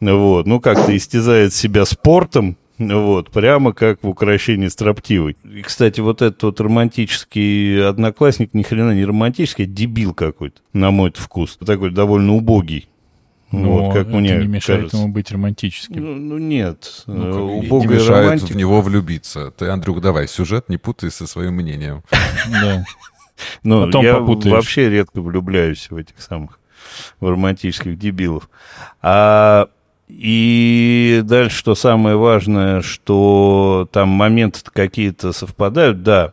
вот, ну, как-то истязает себя спортом, вот, прямо как в украшении строптивой. И, кстати, вот этот вот романтический одноклассник ни хрена не романтический, а дебил какой-то, на мой вкус. Такой довольно убогий. Но вот, как это мне не мешает кажется. ему быть романтическим. Ну, ну нет. Ну, Убогая не мешает романтика. в него влюбиться. Ты, Андрюк, давай, сюжет не путай со своим мнением. Да. Ну, Потом я попутаешь. вообще редко влюбляюсь в этих самых в романтических дебилов. А и дальше, что самое важное, что там моменты какие-то совпадают, да,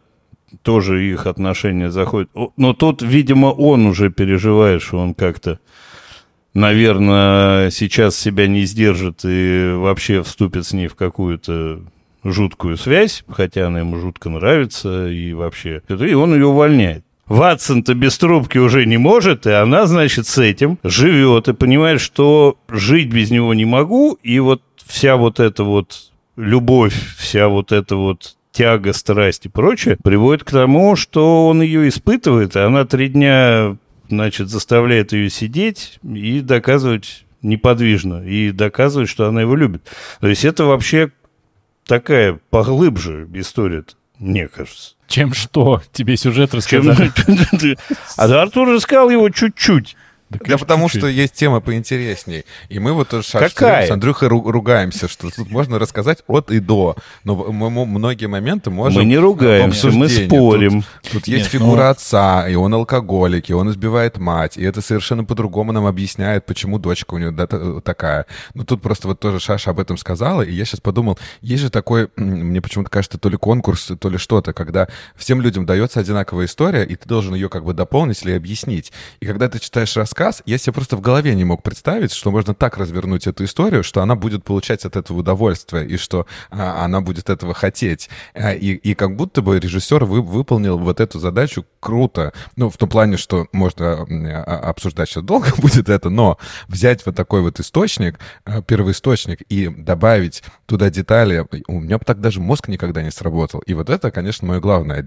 тоже их отношения заходят. Но тут, видимо, он уже переживает, что он как-то, наверное, сейчас себя не сдержит и вообще вступит с ней в какую-то жуткую связь, хотя она ему жутко нравится и вообще. И он ее увольняет. Ватсон-то без трубки уже не может, и она, значит, с этим живет и понимает, что жить без него не могу, и вот вся вот эта вот любовь, вся вот эта вот тяга, страсть и прочее приводит к тому, что он ее испытывает, и она три дня, значит, заставляет ее сидеть и доказывать неподвижно, и доказывать, что она его любит. То есть это вообще такая поглубже история, мне кажется. Чем что? Тебе сюжет рассказали? А Артур рассказал его чуть-чуть. Да, да потому что есть тема поинтересней. И мы вот тоже с Андрюхой ругаемся, что тут можно рассказать от и до. Но мы, многие моменты можем... Мы не ругаемся, мы спорим. Тут, тут есть Нет, фигура но... отца, и он алкоголик, и он избивает мать. И это совершенно по-другому нам объясняет, почему дочка у него да, такая. Но тут просто вот тоже Шаша об этом сказала, и я сейчас подумал, есть же такой, мне почему-то кажется, то ли конкурс, то ли что-то, когда всем людям дается одинаковая история, и ты должен ее как бы дополнить или объяснить. И когда ты читаешь рассказ, рассказ, я себе просто в голове не мог представить, что можно так развернуть эту историю, что она будет получать от этого удовольствие, и что а, она будет этого хотеть. А, и, и как будто бы режиссер вы, выполнил вот эту задачу круто. Ну, в том плане, что можно а, обсуждать сейчас долго будет это, но взять вот такой вот источник, а, первоисточник, и добавить туда детали, у меня бы так даже мозг никогда не сработал. И вот это, конечно, мое главное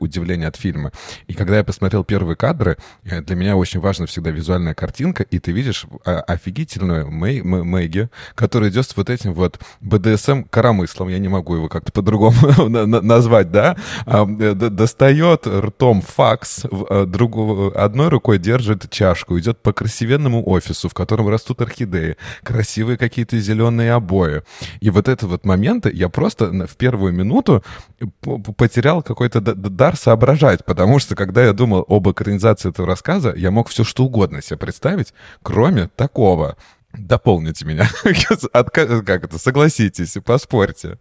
удивление от фильма. И когда я посмотрел первые кадры, э, для меня очень важна всегда визуальная картинка, и ты видишь офигительную Мэй, Мэгги, которая идет с вот этим вот БДСМ коромыслом, я не могу его как-то по-другому назвать, да, э, достает ртом факс, э, другу, одной рукой держит чашку, идет по красивенному офису, в котором растут орхидеи, красивые какие-то зеленые обои. И вот это вот моменты я просто в первую минуту потерял какой-то дар соображать, потому что когда я думал об экранизации этого рассказа, я мог все что угодно себе представить, кроме такого. Дополните меня. как это? Согласитесь, поспорьте.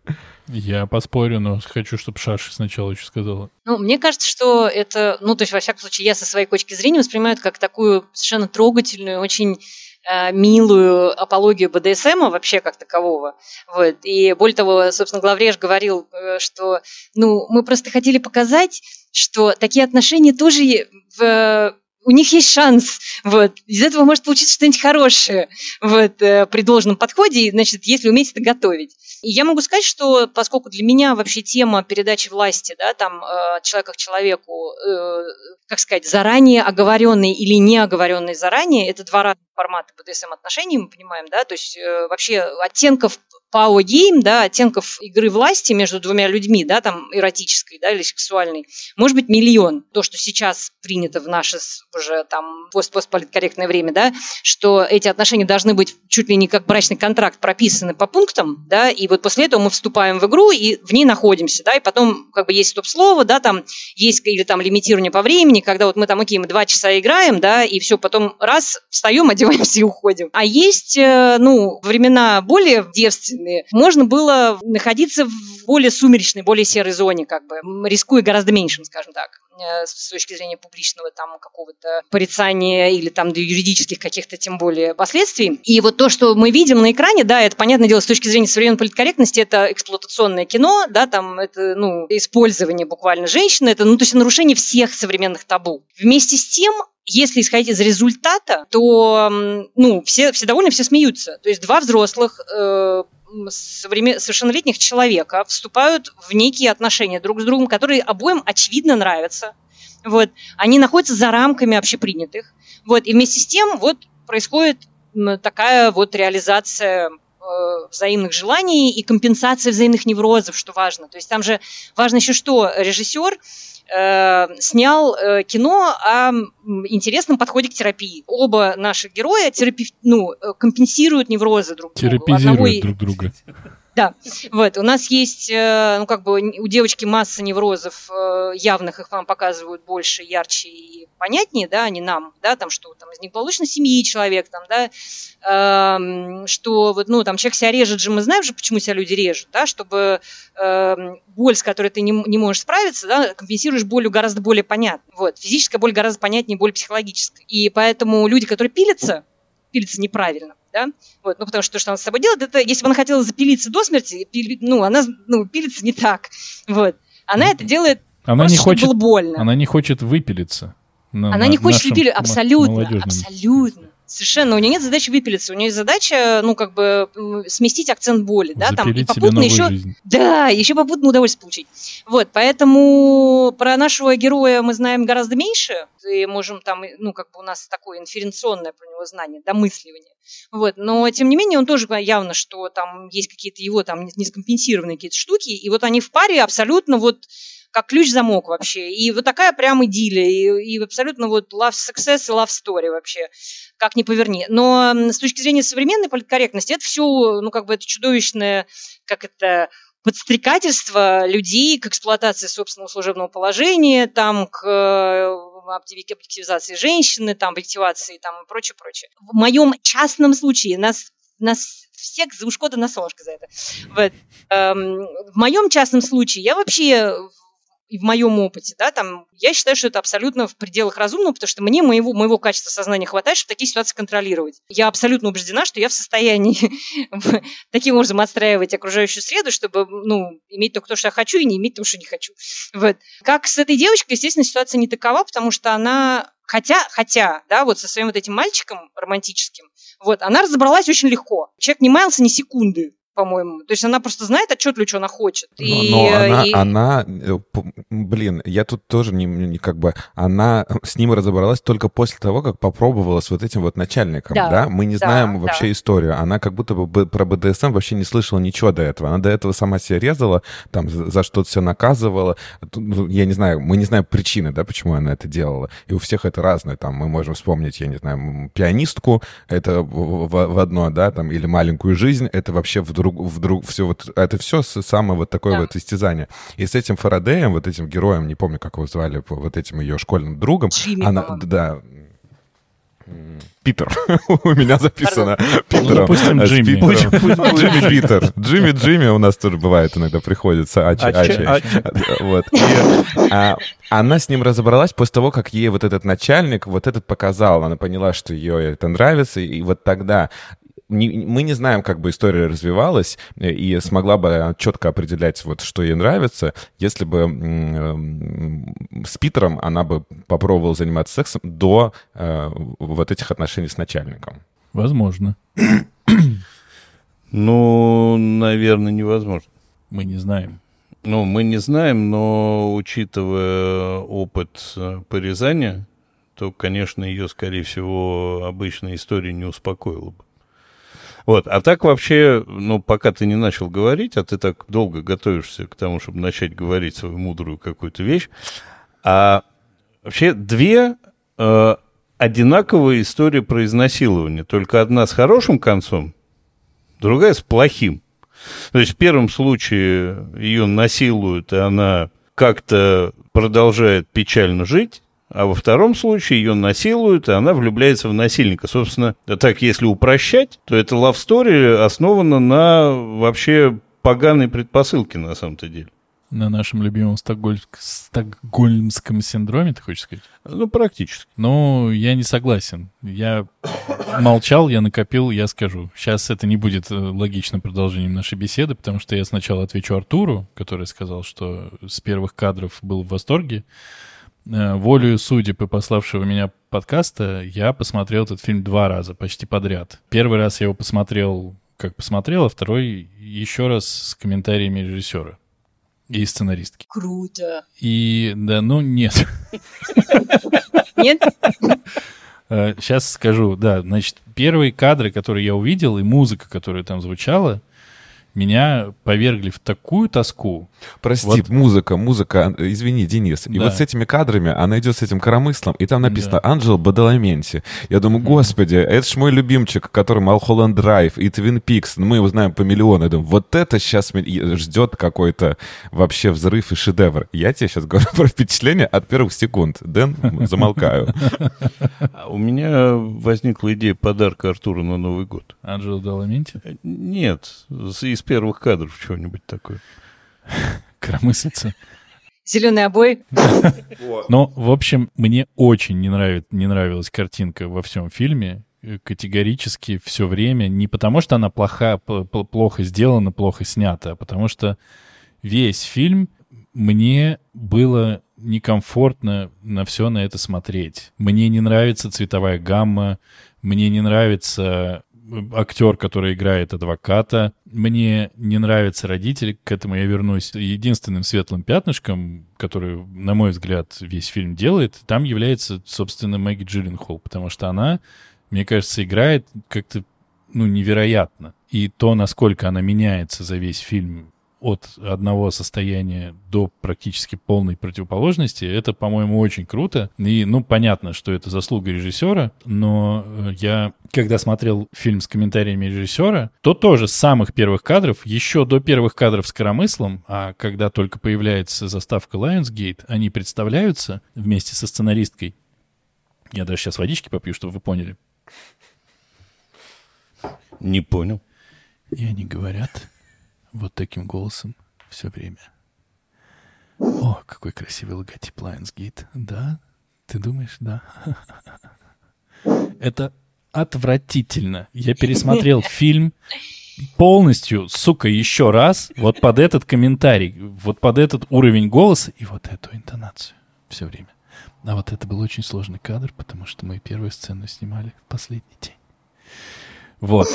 Я поспорю, но хочу, чтобы Шаша сначала еще сказала. Ну, мне кажется, что это, ну, то есть, во всяком случае, я со своей точки зрения воспринимаю это как такую совершенно трогательную, очень Э, милую апологию БДСМа вообще как такового. Вот. И более того, собственно, главреж говорил, э, что ну, мы просто хотели показать, что такие отношения тоже в у них есть шанс, вот, из этого может получиться что-нибудь хорошее, вот, э, при должном подходе, значит, если уметь это готовить. И я могу сказать, что поскольку для меня вообще тема передачи власти, да, там, э, человека к человеку, э, как сказать, заранее оговоренный или не оговоренный заранее, это два разных формата BDSM отношений, мы понимаем, да, то есть э, вообще оттенков Power Game, да, оттенков игры власти между двумя людьми, да, там, эротической, да, или сексуальной, может быть миллион. То, что сейчас принято в наше уже там пост-постполиткорректное время, да, что эти отношения должны быть чуть ли не как брачный контракт прописаны по пунктам, да, и вот после этого мы вступаем в игру и в ней находимся, да, и потом как бы есть стоп-слово, да, там есть или там лимитирование по времени, когда вот мы там, окей, мы два часа играем, да, и все, потом раз, встаем, одеваемся и уходим. А есть, э, ну, времена более девственные, можно было находиться в более сумеречной, более серой зоне, как бы, рискуя гораздо меньшим, скажем так, э, с точки зрения публичного там какого-то порицания или там до юридических каких-то тем более последствий. И вот то, что мы видим на экране, да, это, понятное дело, с точки зрения современной политкорректности, это эксплуатационное кино, да, там это, ну, использование буквально женщины, это, ну, то есть нарушение всех современных табу. Вместе с тем, если исходить из результата, то ну, все, все довольны, все смеются. То есть два взрослых э, совершеннолетних человека вступают в некие отношения друг с другом, которые обоим очевидно нравятся. Вот. Они находятся за рамками общепринятых. Вот. И вместе с тем вот происходит такая вот реализация э, взаимных желаний и компенсация взаимных неврозов, что важно. То есть там же важно еще что, режиссер Э, снял э, кино о интересном подходе к терапии. Оба наших героя терапи... ну, э, компенсируют неврозы друг друга. Терапизируют друг друга. Да, вот, у нас есть, э, ну, как бы, у девочки масса неврозов э, явных, их вам показывают больше, ярче и понятнее, да, а не нам, да, там, что там из неблагополучной семьи человек, там, да, э, что, вот, ну, там, человек себя режет же, мы знаем же, почему себя люди режут, да, чтобы э, боль, с которой ты не, не можешь справиться, да, компенсируешь болью гораздо более понятно, вот, физическая боль гораздо понятнее боль психологическая, и поэтому люди, которые пилятся, пилятся неправильно, да, вот, ну, потому что то, что она с собой делает, это, если бы она хотела запилиться до смерти, пили, ну, она, ну, пилится не так, вот. Она это делает она просто, не хочет, было больно. Она не хочет выпилиться. На, она на, не хочет выпилиться, абсолютно, абсолютно. Совершенно. У нее нет задачи выпилиться. У нее есть задача, ну, как бы, сместить акцент боли, да, там, и попутно еще... Жизнь. Да, еще попутно удовольствие получить. Вот, поэтому про нашего героя мы знаем гораздо меньше, и можем там, ну, как бы у нас такое инференционное про него знание, домысливание. Вот, но, тем не менее, он тоже явно, что там есть какие-то его там нескомпенсированные какие-то штуки, и вот они в паре абсолютно вот как ключ-замок вообще. И вот такая прям идиллия, и, и абсолютно вот love success и love story вообще, как ни поверни. Но с точки зрения современной политкорректности, это все, ну, как бы это чудовищное, как это, подстрекательство людей к эксплуатации собственного служебного положения, там, к э, объективизации женщины, там, объективации там, и прочее, прочее. В моем частном случае нас, нас всех за ушкода на солнышко за это. Вот. Эм, в моем частном случае я вообще и в моем опыте, да, там, я считаю, что это абсолютно в пределах разумного, потому что мне моего, моего качества сознания хватает, чтобы такие ситуации контролировать. Я абсолютно убеждена, что я в состоянии таким образом отстраивать окружающую среду, чтобы, ну, иметь только то, что я хочу, и не иметь то, что не хочу. Вот. Как с этой девочкой, естественно, ситуация не такова, потому что она Хотя, хотя, да, вот со своим вот этим мальчиком романтическим, вот, она разобралась очень легко. Человек не маялся ни секунды по-моему. То есть она просто знает отчетливо, что она хочет. Но, и, но она, и... она, э, блин, я тут тоже не, не как бы, она с ним разобралась только после того, как попробовала с вот этим вот начальником, да? да? Мы не да, знаем вообще да. историю. Она как будто бы про БДСМ вообще не слышала ничего до этого. Она до этого сама себя резала, там за что-то все наказывала. Ну, я не знаю, мы не знаем причины, да, почему она это делала. И у всех это разное. Там мы можем вспомнить, я не знаю, пианистку, это в, в, в одно, да, там, или маленькую жизнь, это вообще в вдруг, вдруг все вот, это все самое вот такое да. вот истязание. И с этим Фарадеем, вот этим героем, не помню, как его звали, вот этим ее школьным другом, Джимми, она, да, Питер. у меня записано Питер. Ну, допустим, Джимми. Джимми Питер. Джимми Джимми у нас тоже бывает иногда приходится. Ачи, ачи. Вот. А, она с ним разобралась после того, как ей вот этот начальник вот этот показал. Она поняла, что ее это нравится, и вот тогда не, мы не знаем, как бы история развивалась, э, и смогла бы четко определять, вот, что ей нравится, если бы с Питером она бы попробовала заниматься сексом до э, вот этих отношений с начальником. Возможно. Ну, наверное, невозможно. Мы не знаем. Ну, мы не знаем, но учитывая опыт э, порезания, то, конечно, ее, скорее всего, обычная история не успокоила бы. Вот. А так вообще, ну, пока ты не начал говорить, а ты так долго готовишься к тому, чтобы начать говорить свою мудрую какую-то вещь, а вообще две э, одинаковые истории про изнасилование, только одна с хорошим концом, другая с плохим. То есть в первом случае ее насилуют, и она как-то продолжает печально жить, а во втором случае ее насилуют, и она влюбляется в насильника. Собственно, так, если упрощать, то эта love story основана на вообще поганой предпосылке на самом-то деле. На нашем любимом стокгольм... стокгольмском синдроме, ты хочешь сказать? Ну, практически. Ну, я не согласен. Я молчал, я накопил, я скажу. Сейчас это не будет э, логичным продолжением нашей беседы, потому что я сначала отвечу Артуру, который сказал, что с первых кадров был в восторге. Э, волею судеб и пославшего меня подкаста я посмотрел этот фильм два раза, почти подряд. Первый раз я его посмотрел, как посмотрел, а второй еще раз с комментариями режиссера и сценаристки. Круто. И, да, ну, нет. Нет? Сейчас э, скажу, да, значит, первые кадры, которые я увидел, и музыка, которая там звучала, меня повергли в такую тоску. Прости, вот. музыка, музыка, извини, Денис. Да. И вот с этими кадрами она идет с этим коромыслом, и там написано да. Анджел Бадаламенти. Я думаю, господи, это ж мой любимчик, который Малхолланд Драйв и Твин Пикс. Мы его знаем по миллиону. Я думаю, вот это сейчас ждет какой-то вообще взрыв и шедевр. Я тебе сейчас говорю про впечатление от первых секунд. Дэн, замолкаю. У меня возникла идея подарка Артуру на Новый год. Анджело Даламенти? Нет, из из первых кадров чего-нибудь такое. Коромыслица. Зеленый обои. Но, в общем, мне очень не, нравит, не нравилась картинка во всем фильме. Категорически все время. Не потому, что она плоха, плохо сделана, плохо снята, а потому что весь фильм мне было некомфортно на все на это смотреть. Мне не нравится цветовая гамма, мне не нравится актер, который играет адвоката. Мне не нравятся родители, к этому я вернусь. Единственным светлым пятнышком, который, на мой взгляд, весь фильм делает, там является, собственно, Мэгги Джилленхол, потому что она, мне кажется, играет как-то ну, невероятно. И то, насколько она меняется за весь фильм, от одного состояния до практически полной противоположности, это, по-моему, очень круто. И, ну, понятно, что это заслуга режиссера, но э, я, когда смотрел фильм с комментариями режиссера, то тоже с самых первых кадров, еще до первых кадров с коромыслом, а когда только появляется заставка Lionsgate, они представляются вместе со сценаристкой. Я даже сейчас водички попью, чтобы вы поняли. Не понял. И они говорят вот таким голосом все время. О, какой красивый логотип Lionsgate. Да? Ты думаешь? Да. Это отвратительно. Я пересмотрел фильм полностью, сука, еще раз, вот под этот комментарий, вот под этот уровень голоса и вот эту интонацию все время. А вот это был очень сложный кадр, потому что мы первую сцену снимали в последний день. Вот.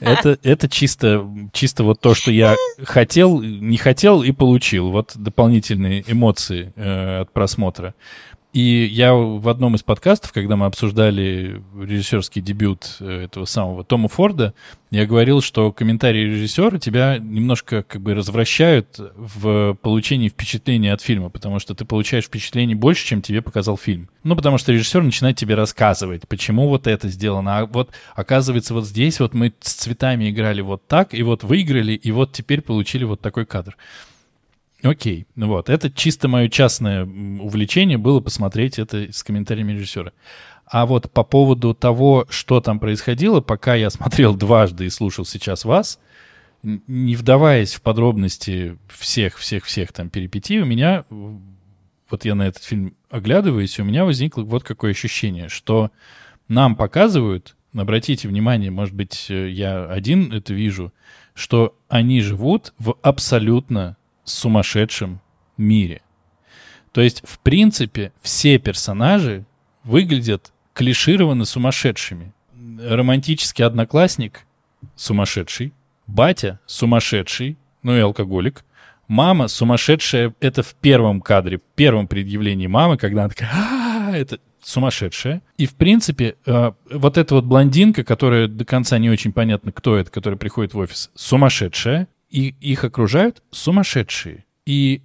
Это, это чисто, чисто вот то, что я хотел, не хотел и получил. Вот дополнительные эмоции э, от просмотра. И я в одном из подкастов, когда мы обсуждали режиссерский дебют э, этого самого Тома Форда, я говорил, что комментарии режиссера тебя немножко как бы развращают в получении впечатления от фильма, потому что ты получаешь впечатление больше, чем тебе показал фильм. Ну, потому что режиссер начинает тебе рассказывать, почему вот это сделано. А вот, оказывается, вот здесь вот мы с цветами играли вот так, и вот выиграли, и вот теперь получили вот такой кадр. Окей, ну вот, это чисто мое частное увлечение было посмотреть это с комментариями режиссера. А вот по поводу того, что там происходило, пока я смотрел дважды и слушал сейчас вас, не вдаваясь в подробности всех-всех-всех там перипетий, у меня, вот я на этот фильм оглядываюсь, у меня возникло вот какое ощущение, что нам показывают, обратите внимание, может быть, э, я один это вижу, что они живут в абсолютно сумасшедшем мире. То есть, в принципе, все персонажи выглядят клишированно сумасшедшими. Романтический одноклассник сумасшедший, батя сумасшедший, ну и алкоголик, мама сумасшедшая, это в первом кадре, в первом предъявлении мамы, когда она такая, это сумасшедшая. И, в принципе, э, вот эта вот блондинка, которая до конца не очень понятно, кто это, которая приходит в офис, сумасшедшая и их окружают сумасшедшие. И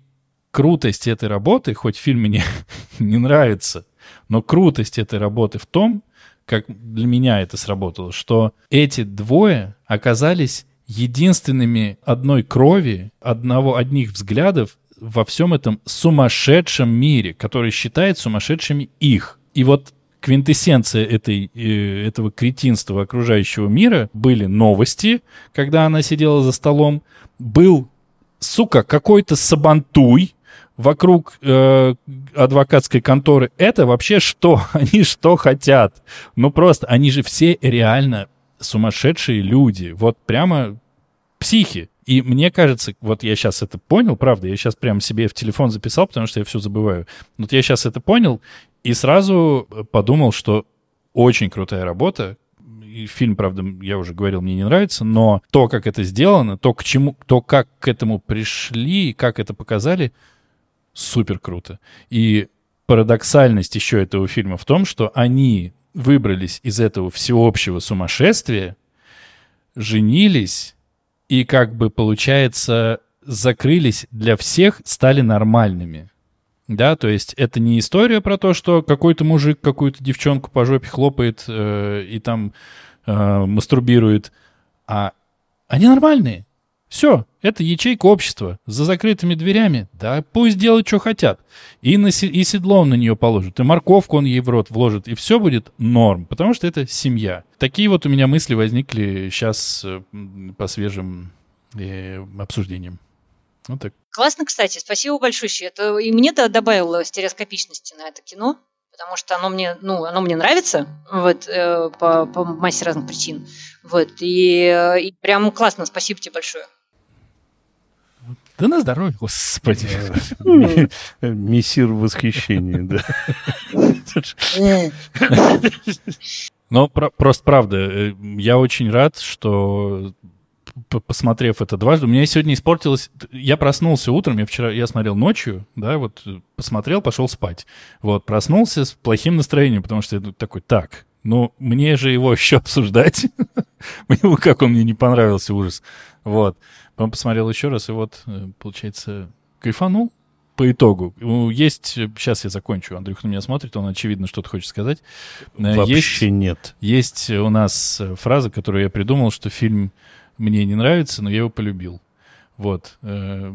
крутость этой работы, хоть фильм мне не нравится, но крутость этой работы в том, как для меня это сработало, что эти двое оказались единственными одной крови, одного, одних взглядов во всем этом сумасшедшем мире, который считает сумасшедшими их. И вот квинтэссенция этой, э, этого кретинства окружающего мира были новости, когда она сидела за столом, был, сука, какой-то сабантуй вокруг э, адвокатской конторы. Это вообще что? Они что хотят? Ну просто, они же все реально сумасшедшие люди. Вот прямо психи. И мне кажется, вот я сейчас это понял, правда, я сейчас прямо себе в телефон записал, потому что я все забываю. Вот я сейчас это понял и сразу подумал, что очень крутая работа, фильм, правда, я уже говорил, мне не нравится, но то, как это сделано, то, к чему, то, как к этому пришли, как это показали, супер круто. И парадоксальность еще этого фильма в том, что они выбрались из этого всеобщего сумасшествия, женились и как бы, получается, закрылись для всех, стали нормальными. Да, то есть это не история про то, что какой-то мужик какую-то девчонку по жопе хлопает э, и там э, мастурбирует, а они нормальные. Все, это ячейка общества за закрытыми дверями. Да пусть делают, что хотят. И, на, и седло он на нее положит, и морковку он ей в рот вложит, и все будет норм, потому что это семья. Такие вот у меня мысли возникли сейчас э, по свежим э, обсуждениям. Вот так. Классно, кстати, спасибо большое. Это и мне -то добавило стереоскопичности на это кино потому что оно мне, ну, оно мне нравится, вот, э, по, по массе разных причин, вот, и, э, и прям классно, спасибо тебе большое. Да на здоровье, господи. Мессир восхищения, да. Но просто правда, э, я очень рад, что посмотрев это дважды, у меня сегодня испортилось... Я проснулся утром, я вчера, я смотрел ночью, да, вот посмотрел, пошел спать. Вот, проснулся с плохим настроением, потому что я такой, так, ну, мне же его еще обсуждать. как он мне не понравился, ужас. Вот. Потом посмотрел еще раз, и вот, э, получается, кайфанул по итогу. Есть, сейчас я закончу, Андрюх на меня смотрит, он, очевидно, что-то хочет сказать. Э, Вообще есть, нет. Есть у нас э, фраза, которую я придумал, что фильм мне не нравится, но я его полюбил. Вот. Э,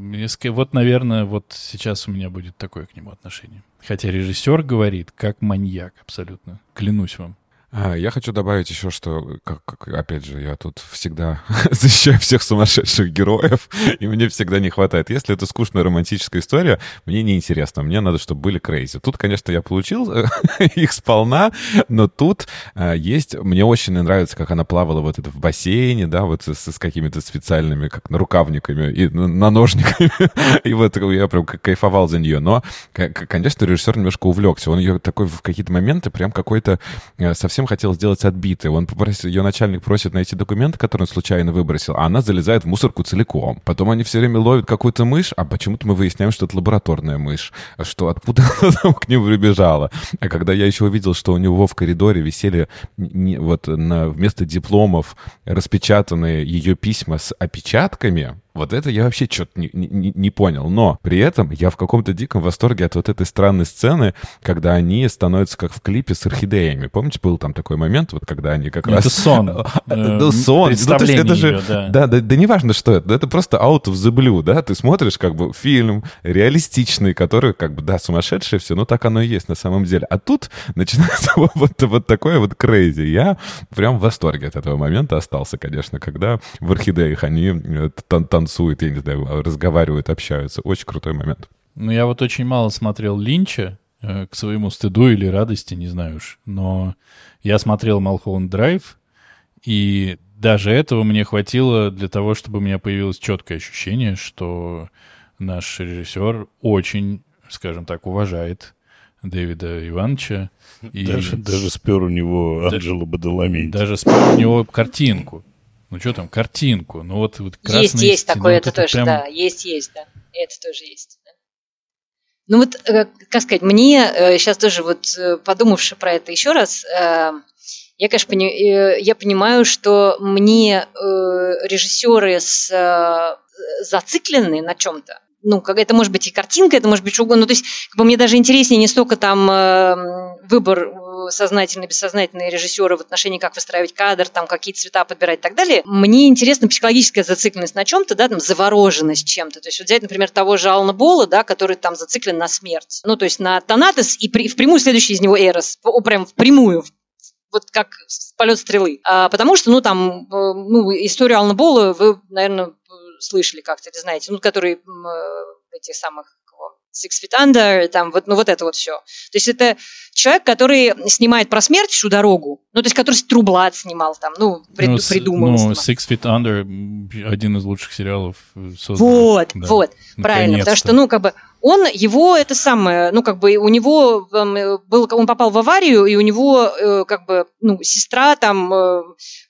вот, наверное, вот сейчас у меня будет такое к нему отношение. Хотя режиссер говорит, как маньяк абсолютно. Клянусь вам. А, я хочу добавить еще, что, как, как, опять же, я тут всегда защищаю всех сумасшедших героев, и мне всегда не хватает. Если это скучная романтическая история, мне неинтересно. Мне надо, чтобы были крейзи. Тут, конечно, я получил их сполна, но тут а, есть... Мне очень нравится, как она плавала вот это в бассейне, да, вот с, с какими-то специальными, как нарукавниками и на ножниками. и вот я прям кайфовал за нее. Но, конечно, режиссер немножко увлекся. Он ее такой в какие-то моменты прям какой-то э, совсем совсем хотел сделать отбитой. Он попросил, ее начальник просит найти документы, которые он случайно выбросил, а она залезает в мусорку целиком. Потом они все время ловят какую-то мышь, а почему-то мы выясняем, что это лабораторная мышь, что откуда она там к ним прибежала. А когда я еще увидел, что у него в коридоре висели не, вот на, вместо дипломов распечатанные ее письма с опечатками, вот это я вообще что-то не, не, не понял. Но при этом я в каком-то диком восторге от вот этой странной сцены, когда они становятся как в клипе с орхидеями. Помните, был там такой момент, вот когда они как это раз... Это сон. Ну, сон. Представление это же... Да, да, да неважно, что это. Это просто out of the blue, да? Ты смотришь как бы фильм реалистичный, который как бы, да, сумасшедший все, но так оно и есть на самом деле. А тут начинается вот, вот такое вот крейзи. Я прям в восторге от этого момента остался, конечно, когда в орхидеях они э, танцуют, я не знаю, разговаривают, общаются. Очень крутой момент. Ну, я вот очень мало смотрел Линча, э, к своему стыду или радости, не знаю уж. Но я смотрел Малхолланд Драйв, и даже этого мне хватило для того, чтобы у меня появилось четкое ощущение, что наш режиссер очень, скажем так, уважает Дэвида Ивановича. И даже, даже спер у него Анджело Бадаламенти. Даже спер у него картинку. Ну что там, картинку. Ну вот, вот красные Есть, есть стены, такое, вот это, это тоже, прям... да. Есть, есть, да. Это тоже есть. Да. Ну вот, э, как сказать, мне сейчас э, тоже вот э, подумавши про это еще раз, я, конечно, пони, я понимаю, что мне режиссеры с, зациклены на чем-то, ну, как это может быть и картинка, это может быть что угодно. Ну, то есть, как бы мне даже интереснее не столько там э, выбор сознательный, бессознательный режиссера в отношении, как выстраивать кадр, там, какие цвета подбирать и так далее. Мне интересна психологическая зацикленность на чем-то, да, там, завороженность чем-то. То есть, вот взять, например, того же Алана Бола, да, который там зациклен на смерть. Ну, то есть, на Танатос и при, впрямую следующий из него Эрос. Прям впрямую, вот как полет стрелы. А, потому что, ну, там, э, ну, историю Алана Бола вы, наверное, слышали как-то, вы знаете, ну, который э, этих самых Six Feet Under, там, вот, ну, вот это вот все. То есть это человек, который снимает про смерть всю дорогу, ну, то есть который Трублат снимал там, ну, прид, ну, придумал. Ну, Six Feet Under один из лучших сериалов э, создан. Вот, да. вот, правильно, потому что, ну, как бы, он, его, это самое, ну, как бы, у него эм, был, он попал в аварию, и у него, э, как бы, ну, сестра там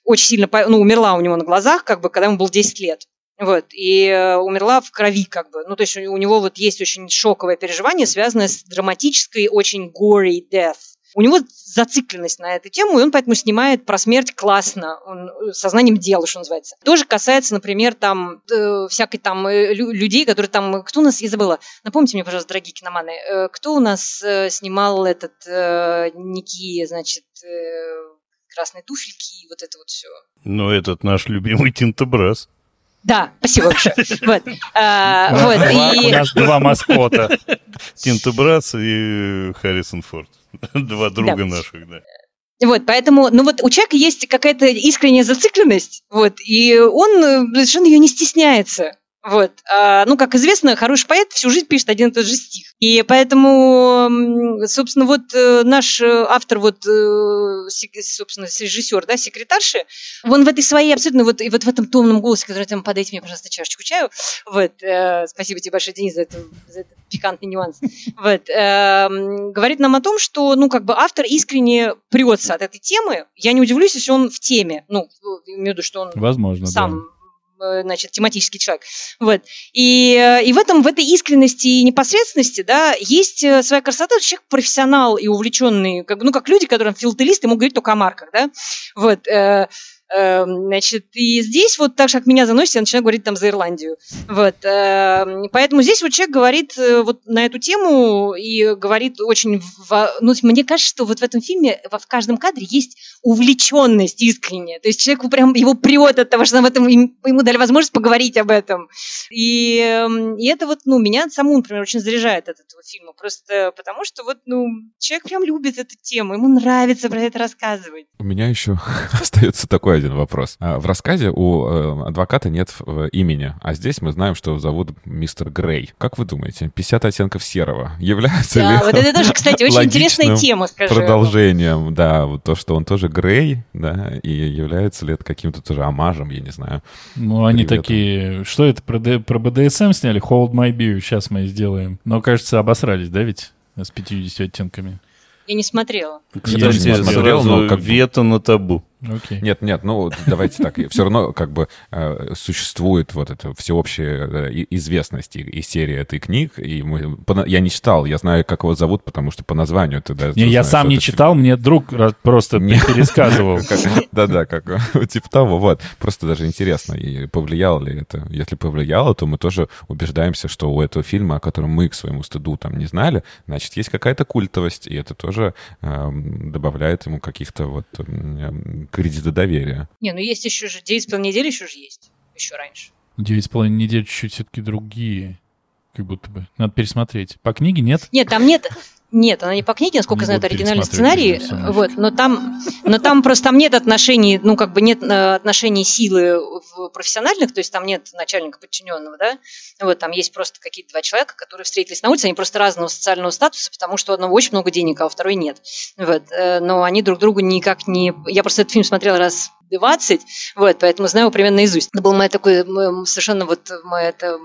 очень сильно, ну, умерла у него на глазах, как бы, когда ему было 10 лет. Вот, и э, умерла в крови, как бы. Ну, то есть у него вот есть очень шоковое переживание, связанное с драматической, очень gory death. У него зацикленность на эту тему, и он поэтому снимает про смерть классно, он э, сознанием дела, что называется. Тоже касается, например, там э, всякой там э, людей, которые там, кто у нас, я забыла, напомните мне, пожалуйста, дорогие киноманы, э, кто у нас э, снимал этот э, Ники, значит, э, красные туфельки и вот это вот все. Ну, этот наш любимый Тинтобрас. Да, спасибо большое. Вот. А, вот. И... У нас два маскота. Тинто Братс и Харрисон Форд. Два друга да. наших, да. Вот, поэтому, ну вот у человека есть какая-то искренняя зацикленность, вот, и он э, совершенно ее не стесняется. Вот. А, ну, как известно, хороший поэт всю жизнь пишет один и тот же стих. И поэтому, собственно, вот э, наш э, автор, вот, э, собственно, режиссер, да, секретарши, он в этой своей абсолютно, вот, и вот в этом томном голосе, который там, подайте мне, пожалуйста, чашечку чаю, вот, э, спасибо тебе большое, Денис, за, это, за этот пикантный нюанс, вот, э, говорит нам о том, что, ну, как бы автор искренне прется от этой темы. Я не удивлюсь, если он в теме, ну, имею в виду, что он Возможно, сам да значит, тематический человек. Вот. И, э, и в этом, в этой искренности и непосредственности, да, есть э, своя красота. Человек профессионал и увлеченный, как, ну, как люди, которые филателисты, могут говорить только о марках, да. Вот. Эм, значит, и здесь вот так же, как меня заносит, я начинаю говорить там за Ирландию. Вот. Эм, поэтому здесь вот человек говорит э, вот на эту тему и говорит очень... Ну, мне кажется, что вот в этом фильме в каждом кадре есть увлеченность искренняя. То есть человеку прям его прет от того, что об этом, ему дали возможность поговорить об этом. И, эм, и это вот, ну, меня саму, например, очень заряжает от этого фильма. Просто потому что вот, ну, человек прям любит эту тему, ему нравится про это рассказывать. У меня еще остается такой один вопрос. А, в рассказе у э, адвоката нет э, имени, а здесь мы знаем, что зовут мистер Грей. Как вы думаете, 50 оттенков серого является да, ли вот это тоже, кстати, очень интересная тема, скажи. продолжением, да, вот то, что он тоже Грей, да, и является ли это каким-то тоже амажем, я не знаю. Ну, они приветом. такие, что это, про, про БДСМ сняли? Hold my beer, сейчас мы сделаем. Но, кажется, обосрались, да, ведь? С 50 оттенками. Я не смотрела. Кстати, я не смотрел, но как вето на табу. Okay. Нет, нет, ну давайте так. Все равно как бы э, существует вот эта всеобщая известность и серия этой книг. И мы, я не читал, я знаю, как его зовут, потому что по названию ты. Не, я сам не читал, мне друг просто пересказывал. Да-да, как типа того, вот. Просто даже интересно, и повлияло ли это. Если повлияло, то мы тоже убеждаемся, что у этого фильма, о котором мы к своему стыду там не знали, значит, есть какая-то культовость, и это тоже эм, добавляет ему каких-то вот кредита доверия. Не, ну есть еще же 9,5 недель еще же есть, еще раньше. 9,5 недель чуть-чуть все-таки другие, как будто бы. Надо пересмотреть. По книге нет? Нет, там нет. Нет, она не по книге, насколько не я знаю, это оригинальный сценарий. Вот, но там, но там просто там нет отношений, ну как бы нет э, отношений силы в профессиональных, то есть там нет начальника подчиненного, да. Вот там есть просто какие-то два человека, которые встретились на улице, они просто разного социального статуса, потому что у одного очень много денег, а у второй нет. Вот, э, но они друг другу никак не. Я просто этот фильм смотрела раз 20, вот, поэтому знаю его примерно наизусть. Это был мой такой совершенно вот мои это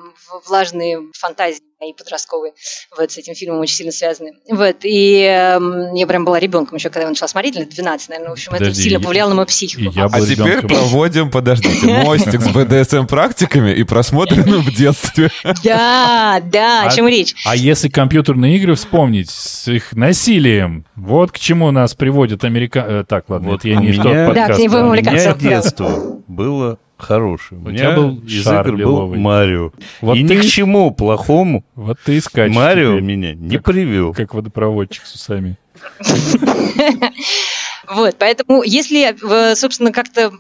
влажные фантазии мои подростковые вот, с этим фильмом очень сильно связаны. Вот, и э, я прям была ребенком еще, когда я начала смотреть, лет 12, наверное. В общем, Подожди, это сильно повлияло на мою психику. Я а теперь проводим, подождите, мостик с БДСМ-практиками и просмотренным в детстве. Да, да, о чем а, речь. А если компьютерные игры вспомнить с их насилием, вот к чему нас приводит Америка... Э, так, ладно, вот я не тот подкаст. У меня детство было хороший. У, У тебя был из игр был Марио. Вот и ты... ни к чему плохому вот ты и скачешь Марио теперь. меня не как, привел. Как водопроводчик с усами. Вот, поэтому если, собственно, как-то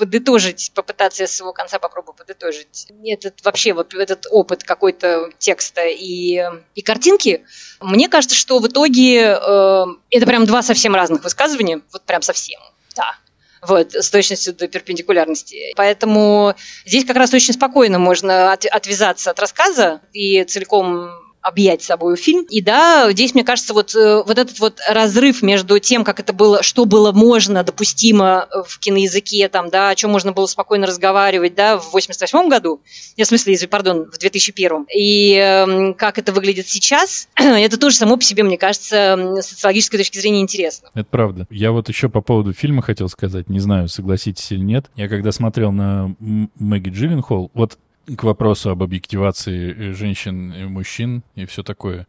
подытожить, попытаться с его конца попробую подытожить этот вообще вот этот опыт какой-то текста и, и картинки, мне кажется, что в итоге э, это прям два совсем разных высказывания, вот прям совсем, да вот, с точностью до перпендикулярности. Поэтому здесь как раз очень спокойно можно от, отвязаться от рассказа и целиком объять собой фильм. И да, здесь, мне кажется, вот, э, вот этот вот разрыв между тем, как это было, что было можно, допустимо в киноязыке, там, да, о чем можно было спокойно разговаривать, да, в 88 году, я в смысле, пардон, в 2001, и э, как это выглядит сейчас, это тоже само по себе, мне кажется, с социологической точки зрения интересно. Это правда. Я вот еще по поводу фильма хотел сказать, не знаю, согласитесь или нет. Я когда смотрел на Мэгги Джилленхол, вот к вопросу об объективации э, женщин и мужчин и все такое.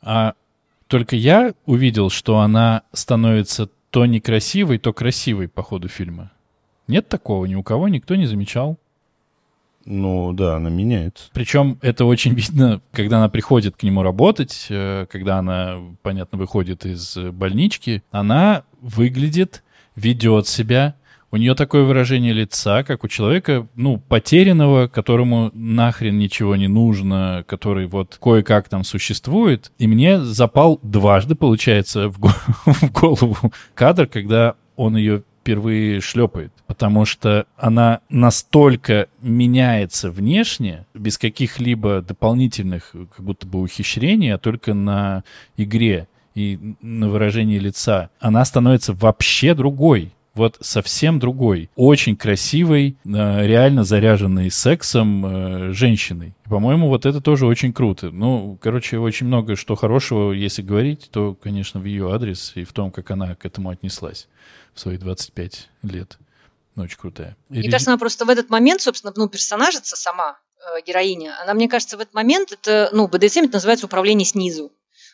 А только я увидел, что она становится то некрасивой, то красивой по ходу фильма. Нет такого, ни у кого никто не замечал. Ну да, она меняется. Причем это очень видно, когда она приходит к нему работать, э, когда она, понятно, выходит из больнички, она выглядит, ведет себя у нее такое выражение лица, как у человека, ну, потерянного, которому нахрен ничего не нужно, который вот кое-как там существует. И мне запал дважды, получается, в, в голову кадр, когда он ее впервые шлепает, потому что она настолько меняется внешне, без каких-либо дополнительных как будто бы ухищрений, а только на игре и на выражении лица. Она становится вообще другой вот совсем другой, очень красивой, э, реально заряженной сексом э, женщиной. По-моему, вот это тоже очень круто. Ну, короче, очень много что хорошего, если говорить, то, конечно, в ее адрес и в том, как она к этому отнеслась в свои 25 лет. Ну, очень крутая. Мне кажется, она просто в этот момент, собственно, ну, персонажица сама, э, героиня, она, мне кажется, в этот момент, это, ну, БДСМ это называется управление снизу.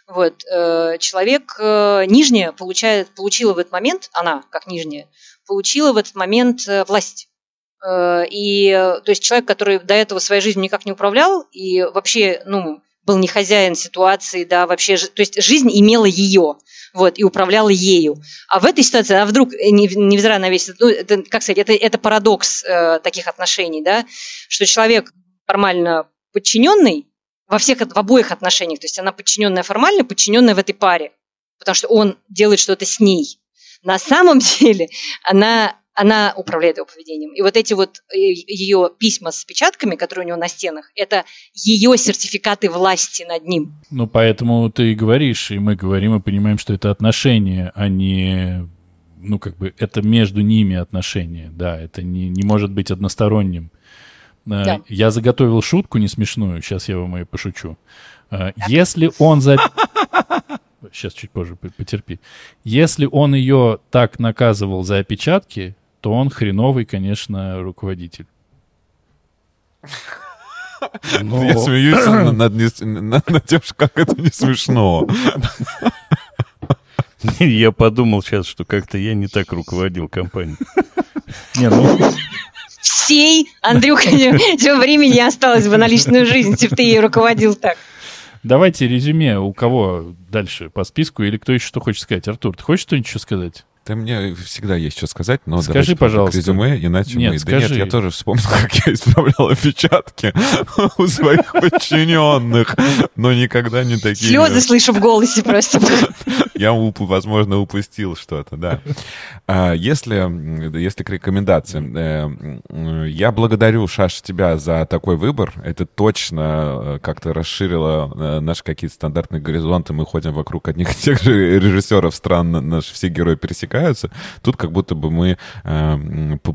Вот, э, человек э, нижняя получает, получила в этот момент, она, как нижняя, получила в этот момент э, власть. И, то есть человек, который до этого своей жизнью никак не управлял и вообще, ну, был не хозяин ситуации, да, вообще, то есть жизнь имела ее, вот, и управляла ею. А в этой ситуации, а вдруг, невзирая на весь, ну, это, как сказать, это, это парадокс э, таких отношений, да, что человек формально подчиненный во всех, в обоих отношениях, то есть она подчиненная формально, подчиненная в этой паре, потому что он делает что-то с ней. На самом деле она она управляет его поведением. И вот эти вот э, ее письма с печатками, которые у него на стенах, это ее сертификаты власти над ним. Ну, поэтому ты и говоришь, и мы говорим и понимаем, что это отношения, а не ну, как бы, это между ними отношения, да, это не, не может быть односторонним. Э, да. Я заготовил шутку не смешную, сейчас я вам ее пошучу. Э, если он за... Сейчас чуть позже потерпи. Если он ее так наказывал за опечатки, то он хреновый, конечно, руководитель. Но... Я смеюсь над, над, над тем, как это не смешно. Я подумал сейчас, что как-то я не так руководил компанией. Не, ну... Всей, Андрюха, времени осталось бы на личную жизнь, если бы ты ей руководил так. Давайте резюме, у кого дальше по списку, или кто еще что хочет сказать. Артур, ты хочешь что-нибудь еще сказать? Да мне всегда есть что сказать, но скажи, пожалуйста. резюме, иначе нет, мы... Скажи. Да нет, я тоже вспомнил, как я исправлял опечатки у своих подчиненных, но никогда не такие... Слезы слышу в голосе просто. Я, возможно, упустил что-то, да. А, если, если к рекомендациям, э, я благодарю, Шаш, тебя за такой выбор. Это точно э, как-то расширило э, наши какие-то стандартные горизонты. Мы ходим вокруг одних и тех же режиссеров стран, наши все герои пересекаются. Тут как будто бы мы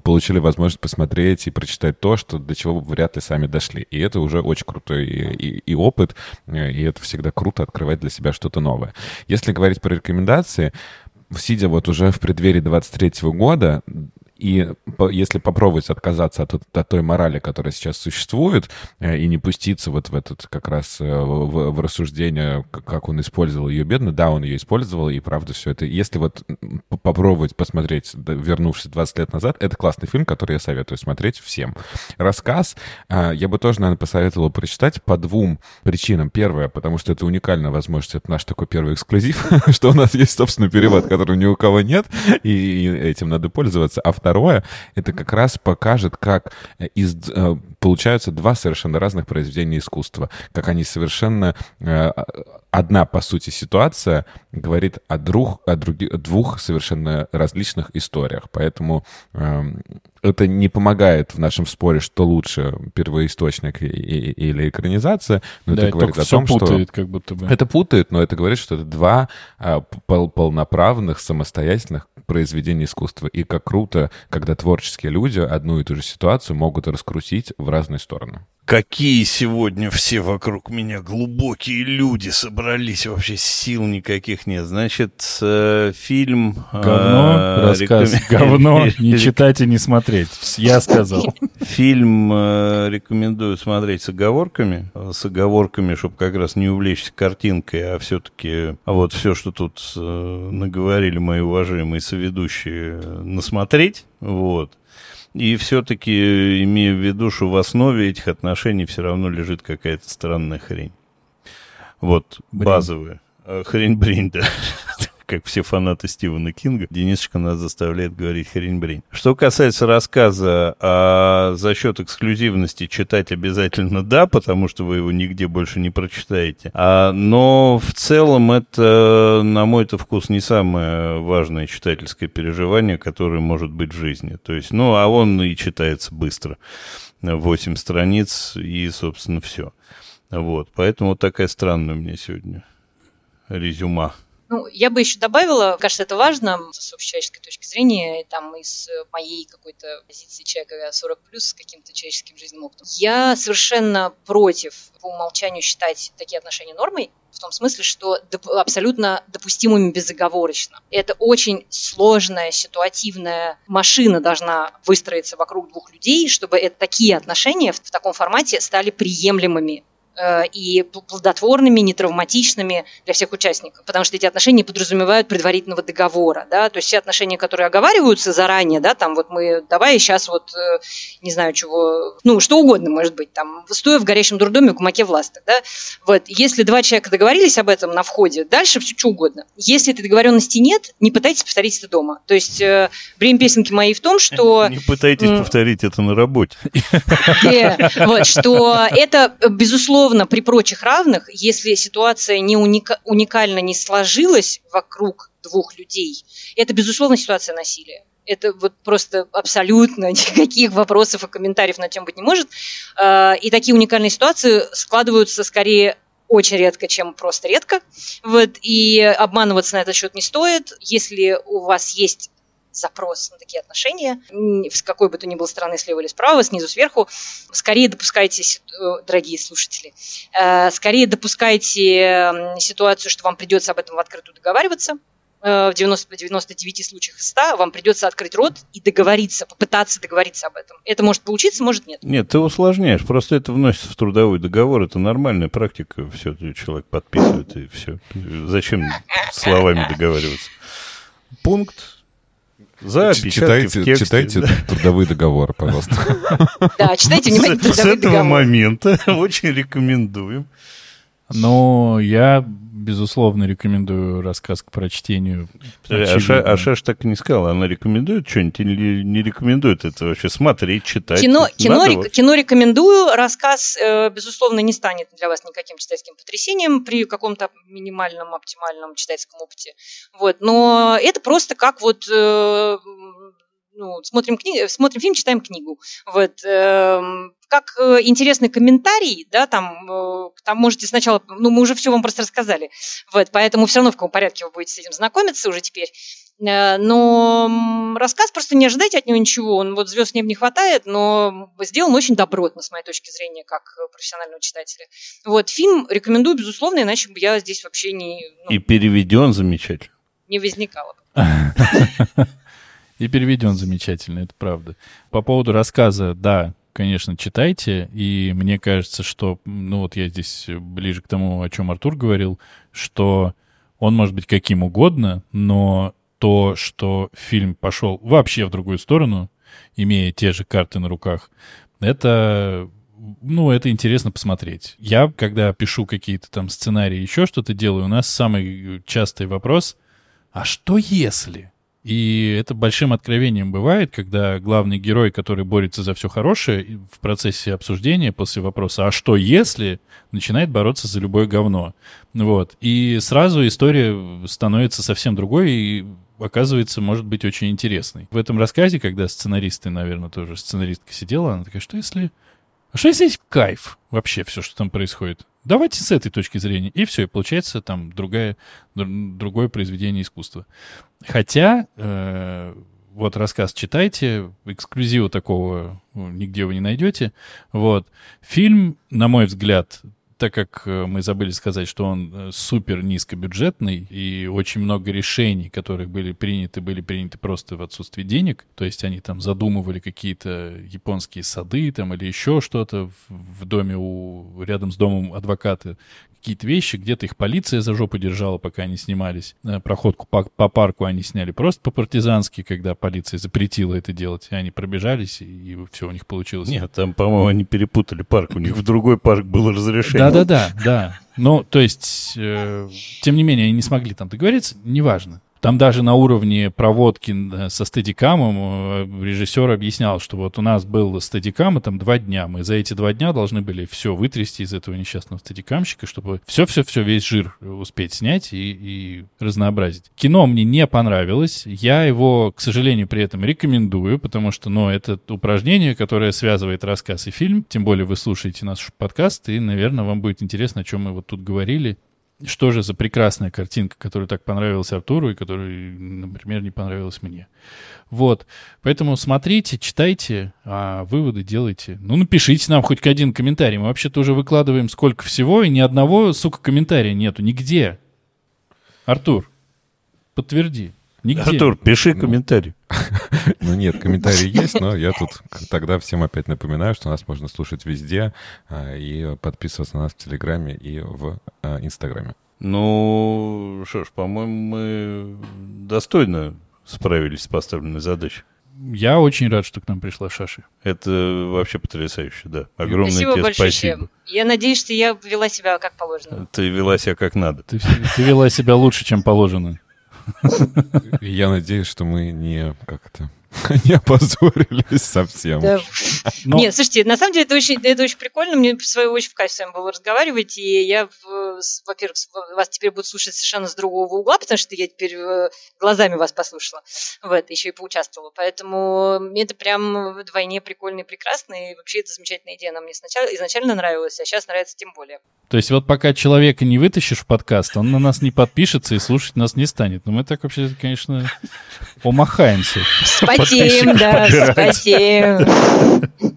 получили возможность посмотреть и прочитать то, что до чего вы вряд ли сами дошли. И это уже очень крутой и, и, и опыт, и это всегда круто открывать для себя что-то новое. Если говорить про рекомендации, сидя вот уже в преддверии 23 года, и если попробовать отказаться от, от той морали, которая сейчас существует, э, и не пуститься вот в этот как раз э, в, в рассуждение, как он использовал ее бедно, да, он ее использовал, и правда все это. Если вот попробовать посмотреть, вернувшись 20 лет назад, это классный фильм, который я советую смотреть всем. Рассказ э, я бы тоже, наверное, посоветовал прочитать по двум причинам. Первое, потому что это уникальная возможность, это наш такой первый эксклюзив, что у нас есть собственный перевод, который ни у кого нет, и этим надо пользоваться. А второе, второе, это как раз покажет, как э, из, э, получаются два совершенно разных произведения искусства, как они совершенно э, одна, по сути, ситуация говорит о, друг, о други, двух совершенно различных историях. Поэтому э, это не помогает в нашем споре, что лучше, первоисточник и, и, или экранизация. Но да, это говорит о том, путает, что... как будто бы. Это путает, но это говорит, что это два э, пол полноправных, самостоятельных произведения искусства. И как круто, когда творческие люди одну и ту же ситуацию могут раскрутить в разные стороны. Какие сегодня все вокруг меня глубокие люди собрались, вообще сил никаких нет. Значит, э, фильм... Говно, э, рассказ, рекомен... говно, не читать и не смотреть. Я сказал. Фильм э, рекомендую смотреть с оговорками. С оговорками, чтобы как раз не увлечься картинкой, а все-таки вот все, что тут э, наговорили мои уважаемые соведущие, насмотреть. Вот. И все-таки имею в виду, что в основе этих отношений все равно лежит какая-то странная хрень. Вот, брень. базовая. А, хрень-брень, да как все фанаты Стивена Кинга, Денисочка нас заставляет говорить хрень-брень. Что касается рассказа, а за счет эксклюзивности читать обязательно да, потому что вы его нигде больше не прочитаете. А, но в целом это, на мой-то вкус, не самое важное читательское переживание, которое может быть в жизни. То есть, ну, а он и читается быстро. 8 страниц и, собственно, все. Вот, поэтому вот такая странная у меня сегодня резюма. Ну, я бы еще добавила, кажется, это важно с общечеловеческой точки зрения, там, из моей какой-то позиции человека 40 плюс с каким-то человеческим жизненным опытом. Я совершенно против по умолчанию считать такие отношения нормой, в том смысле, что доп- абсолютно допустимыми безоговорочно. Это очень сложная ситуативная машина должна выстроиться вокруг двух людей, чтобы это, такие отношения в, в таком формате стали приемлемыми и плодотворными, нетравматичными для всех участников, потому что эти отношения подразумевают предварительного договора, да, то есть все отношения, которые оговариваются заранее, да, там вот мы, давай сейчас вот, э, не знаю чего, ну, что угодно может быть, там, стоя в горящем дурдоме в гумаке в ластах, да, вот, если два человека договорились об этом на входе, дальше все что угодно. Если этой договоренности нет, не пытайтесь повторить это дома. То есть э, время песенки моей в том, что... Не пытайтесь повторить это на работе. Вот, что это, безусловно, безусловно, при прочих равных, если ситуация не уника- уникально не сложилась вокруг двух людей, это, безусловно, ситуация насилия. Это вот просто абсолютно никаких вопросов и комментариев на тему быть не может. А, и такие уникальные ситуации складываются скорее очень редко, чем просто редко. Вот, и обманываться на этот счет не стоит. Если у вас есть запрос на такие отношения, с какой бы то ни было стороны, слева или справа, снизу, сверху, скорее допускайте, э, дорогие слушатели, э, скорее допускайте ситуацию, что вам придется об этом в открытую договариваться, э, в 90, 99 случаях из 100 вам придется открыть рот и договориться, попытаться договориться об этом. Это может получиться, может нет. Нет, ты усложняешь. Просто это вносится в трудовой договор. Это нормальная практика. Все, человек подписывает и все. Зачем словами договариваться? Пункт за читайте, читайте трудовые договоры, пожалуйста. Да, читайте внимательно С этого момента очень рекомендуем. Но я безусловно, рекомендую рассказ к прочтению. Аша, Аша так и не сказала, она рекомендует что-нибудь или не рекомендует это вообще смотреть, читать? Кино, кино, рек, кино рекомендую, рассказ, э, безусловно, не станет для вас никаким читательским потрясением при каком-то минимальном, оптимальном читательском опыте. Вот. Но это просто как вот э, ну, смотрим, кни... смотрим фильм, читаем книгу. Вот, э, как э, интересный комментарий, да, там, э, там можете сначала, ну, мы уже все вам просто рассказали, вот, поэтому все равно в каком порядке вы будете с этим знакомиться уже теперь. Э, но рассказ просто не ожидайте от него ничего, он вот звезд небо не хватает, но сделан очень добротно, с моей точки зрения, как профессионального читателя. Вот, фильм рекомендую, безусловно, иначе бы я здесь вообще не... Ну, И переведен замечательно. Не возникало бы. И переведен замечательно, это правда. По поводу рассказа, да, конечно, читайте. И мне кажется, что, ну вот я здесь ближе к тому, о чем Артур говорил, что он может быть каким угодно, но то, что фильм пошел вообще в другую сторону, имея те же карты на руках, это ну, это интересно посмотреть. Я, когда пишу какие-то там сценарии, еще что-то делаю, у нас самый частый вопрос, а что если? И это большим откровением бывает, когда главный герой, который борется за все хорошее, в процессе обсуждения после вопроса «А что если?» начинает бороться за любое говно. Вот. И сразу история становится совсем другой и оказывается, может быть очень интересной. В этом рассказе, когда сценаристы, наверное, тоже сценаристка сидела, она такая, что если... А что есть кайф вообще все, что там происходит? Давайте с этой точки зрения. И все, и получается там другая, другое произведение искусства. Хотя, э, вот рассказ читайте, эксклюзива такого ну, нигде вы не найдете. Вот. Фильм, на мой взгляд, так как э, мы забыли сказать, что он э, супер низкобюджетный, и очень много решений, которые были приняты, были приняты просто в отсутствии денег, то есть они там задумывали какие-то японские сады там или еще что-то в, доме у, рядом с домом адвоката, какие-то вещи, где-то их полиция за жопу держала, пока они снимались. Э, проходку по, по парку они сняли просто по-партизански, когда полиция запретила это делать. И они пробежались, и, и все у них получилось. Нет, там, по-моему, они перепутали парк. У них в другой парк было разрешение. Да-да-да, да. Ну, то есть, э, тем не менее, они не смогли там договориться, неважно. Там даже на уровне проводки э, со стадикамом э, режиссер объяснял, что вот у нас был стадикам, и там два дня. Мы за эти два дня должны были все вытрясти из этого несчастного стадикамщика, чтобы все-все-все, весь жир успеть снять и, и разнообразить. Кино мне не понравилось. Я его, к сожалению, при этом рекомендую, потому что, ну, это упражнение, которое связывает рассказ и фильм. Тем более вы слушаете наш подкаст, и, наверное, вам будет интересно, о чем мы вот тут говорили что же за прекрасная картинка, которая так понравилась Артуру и которая, например, не понравилась мне. Вот. Поэтому смотрите, читайте, а выводы делайте. Ну, напишите нам хоть один комментарий. Мы вообще-то уже выкладываем сколько всего, и ни одного, сука, комментария нету нигде. Артур, подтверди. Нигде. Артур, пиши Ну. комментарий. Ну нет, комментарии есть, но я тут тогда всем опять напоминаю, что нас можно слушать везде а, и подписываться на нас в Телеграме и в а, Инстаграме. Ну, что ж, по-моему, мы достойно справились с поставленной задачей. Я очень рад, что к нам пришла Шаши. Это вообще потрясающе, да. Огромное Спасибо тебе большое. спасибо. Я надеюсь, что я вела себя как положено. Ты вела себя как надо. Ты, ты вела себя лучше, чем положено. Я надеюсь, что мы не как это не опозорились совсем. Да. Но- Нет, слушайте, на самом деле это очень, это очень прикольно. Мне в свою очередь в качестве с вами было разговаривать, и я, во-первых, вас теперь буду слушать совершенно с другого угла, потому что я теперь э, глазами вас послушала в это, еще и поучаствовала. Поэтому это прям вдвойне прикольно и прекрасно, и вообще это замечательная идея. Она мне сначала изначально нравилась, а сейчас нравится тем более. То есть вот пока человека не вытащишь в подкаст, он на нас не подпишется и слушать нас не станет. Но мы так вообще, конечно, помахаемся. Вспотеем, да, подбирать.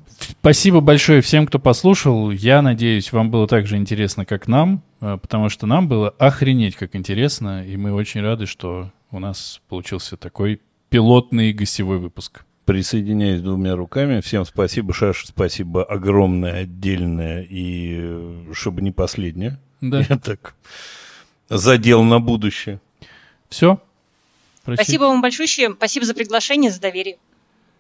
Спасибо большое всем, кто послушал. Я надеюсь, вам было так же интересно, как нам, э, потому что нам было охренеть как интересно, и мы очень рады, что у нас получился такой пилотный гостевой выпуск. Присоединяюсь двумя руками. Всем спасибо, Шаша, спасибо огромное, отдельное, и э, чтобы не последнее. Да. Я так задел на будущее. Все. Спасибо вам большое. Спасибо за приглашение, за доверие.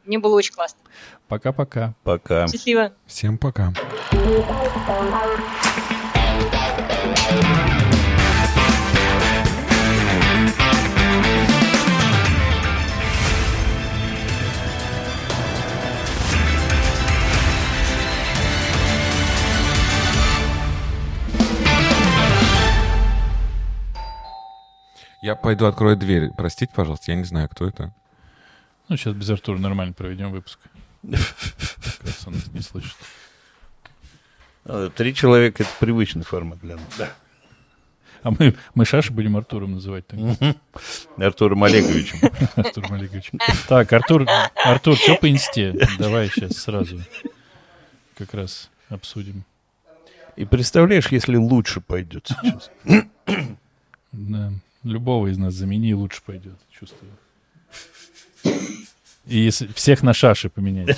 Мне было очень классно. Пока-пока. Пока. Счастливо. Всем пока. Я пойду открою дверь. Простите, пожалуйста, я не знаю, кто это. Ну, сейчас без Артура нормально проведем выпуск. Кажется, он нас не слышит. А, Три человека — это привычный формат для нас. А мы, мы Шаши будем Артуром называть. так. Артуром Олеговичем. Артуром Олеговичем. Так, Артур, Артур, что по инсте? Давай сейчас сразу как раз обсудим. И представляешь, если лучше пойдет сейчас. Да, любого из нас замени, лучше пойдет, чувствую. И всех на шаши поменять.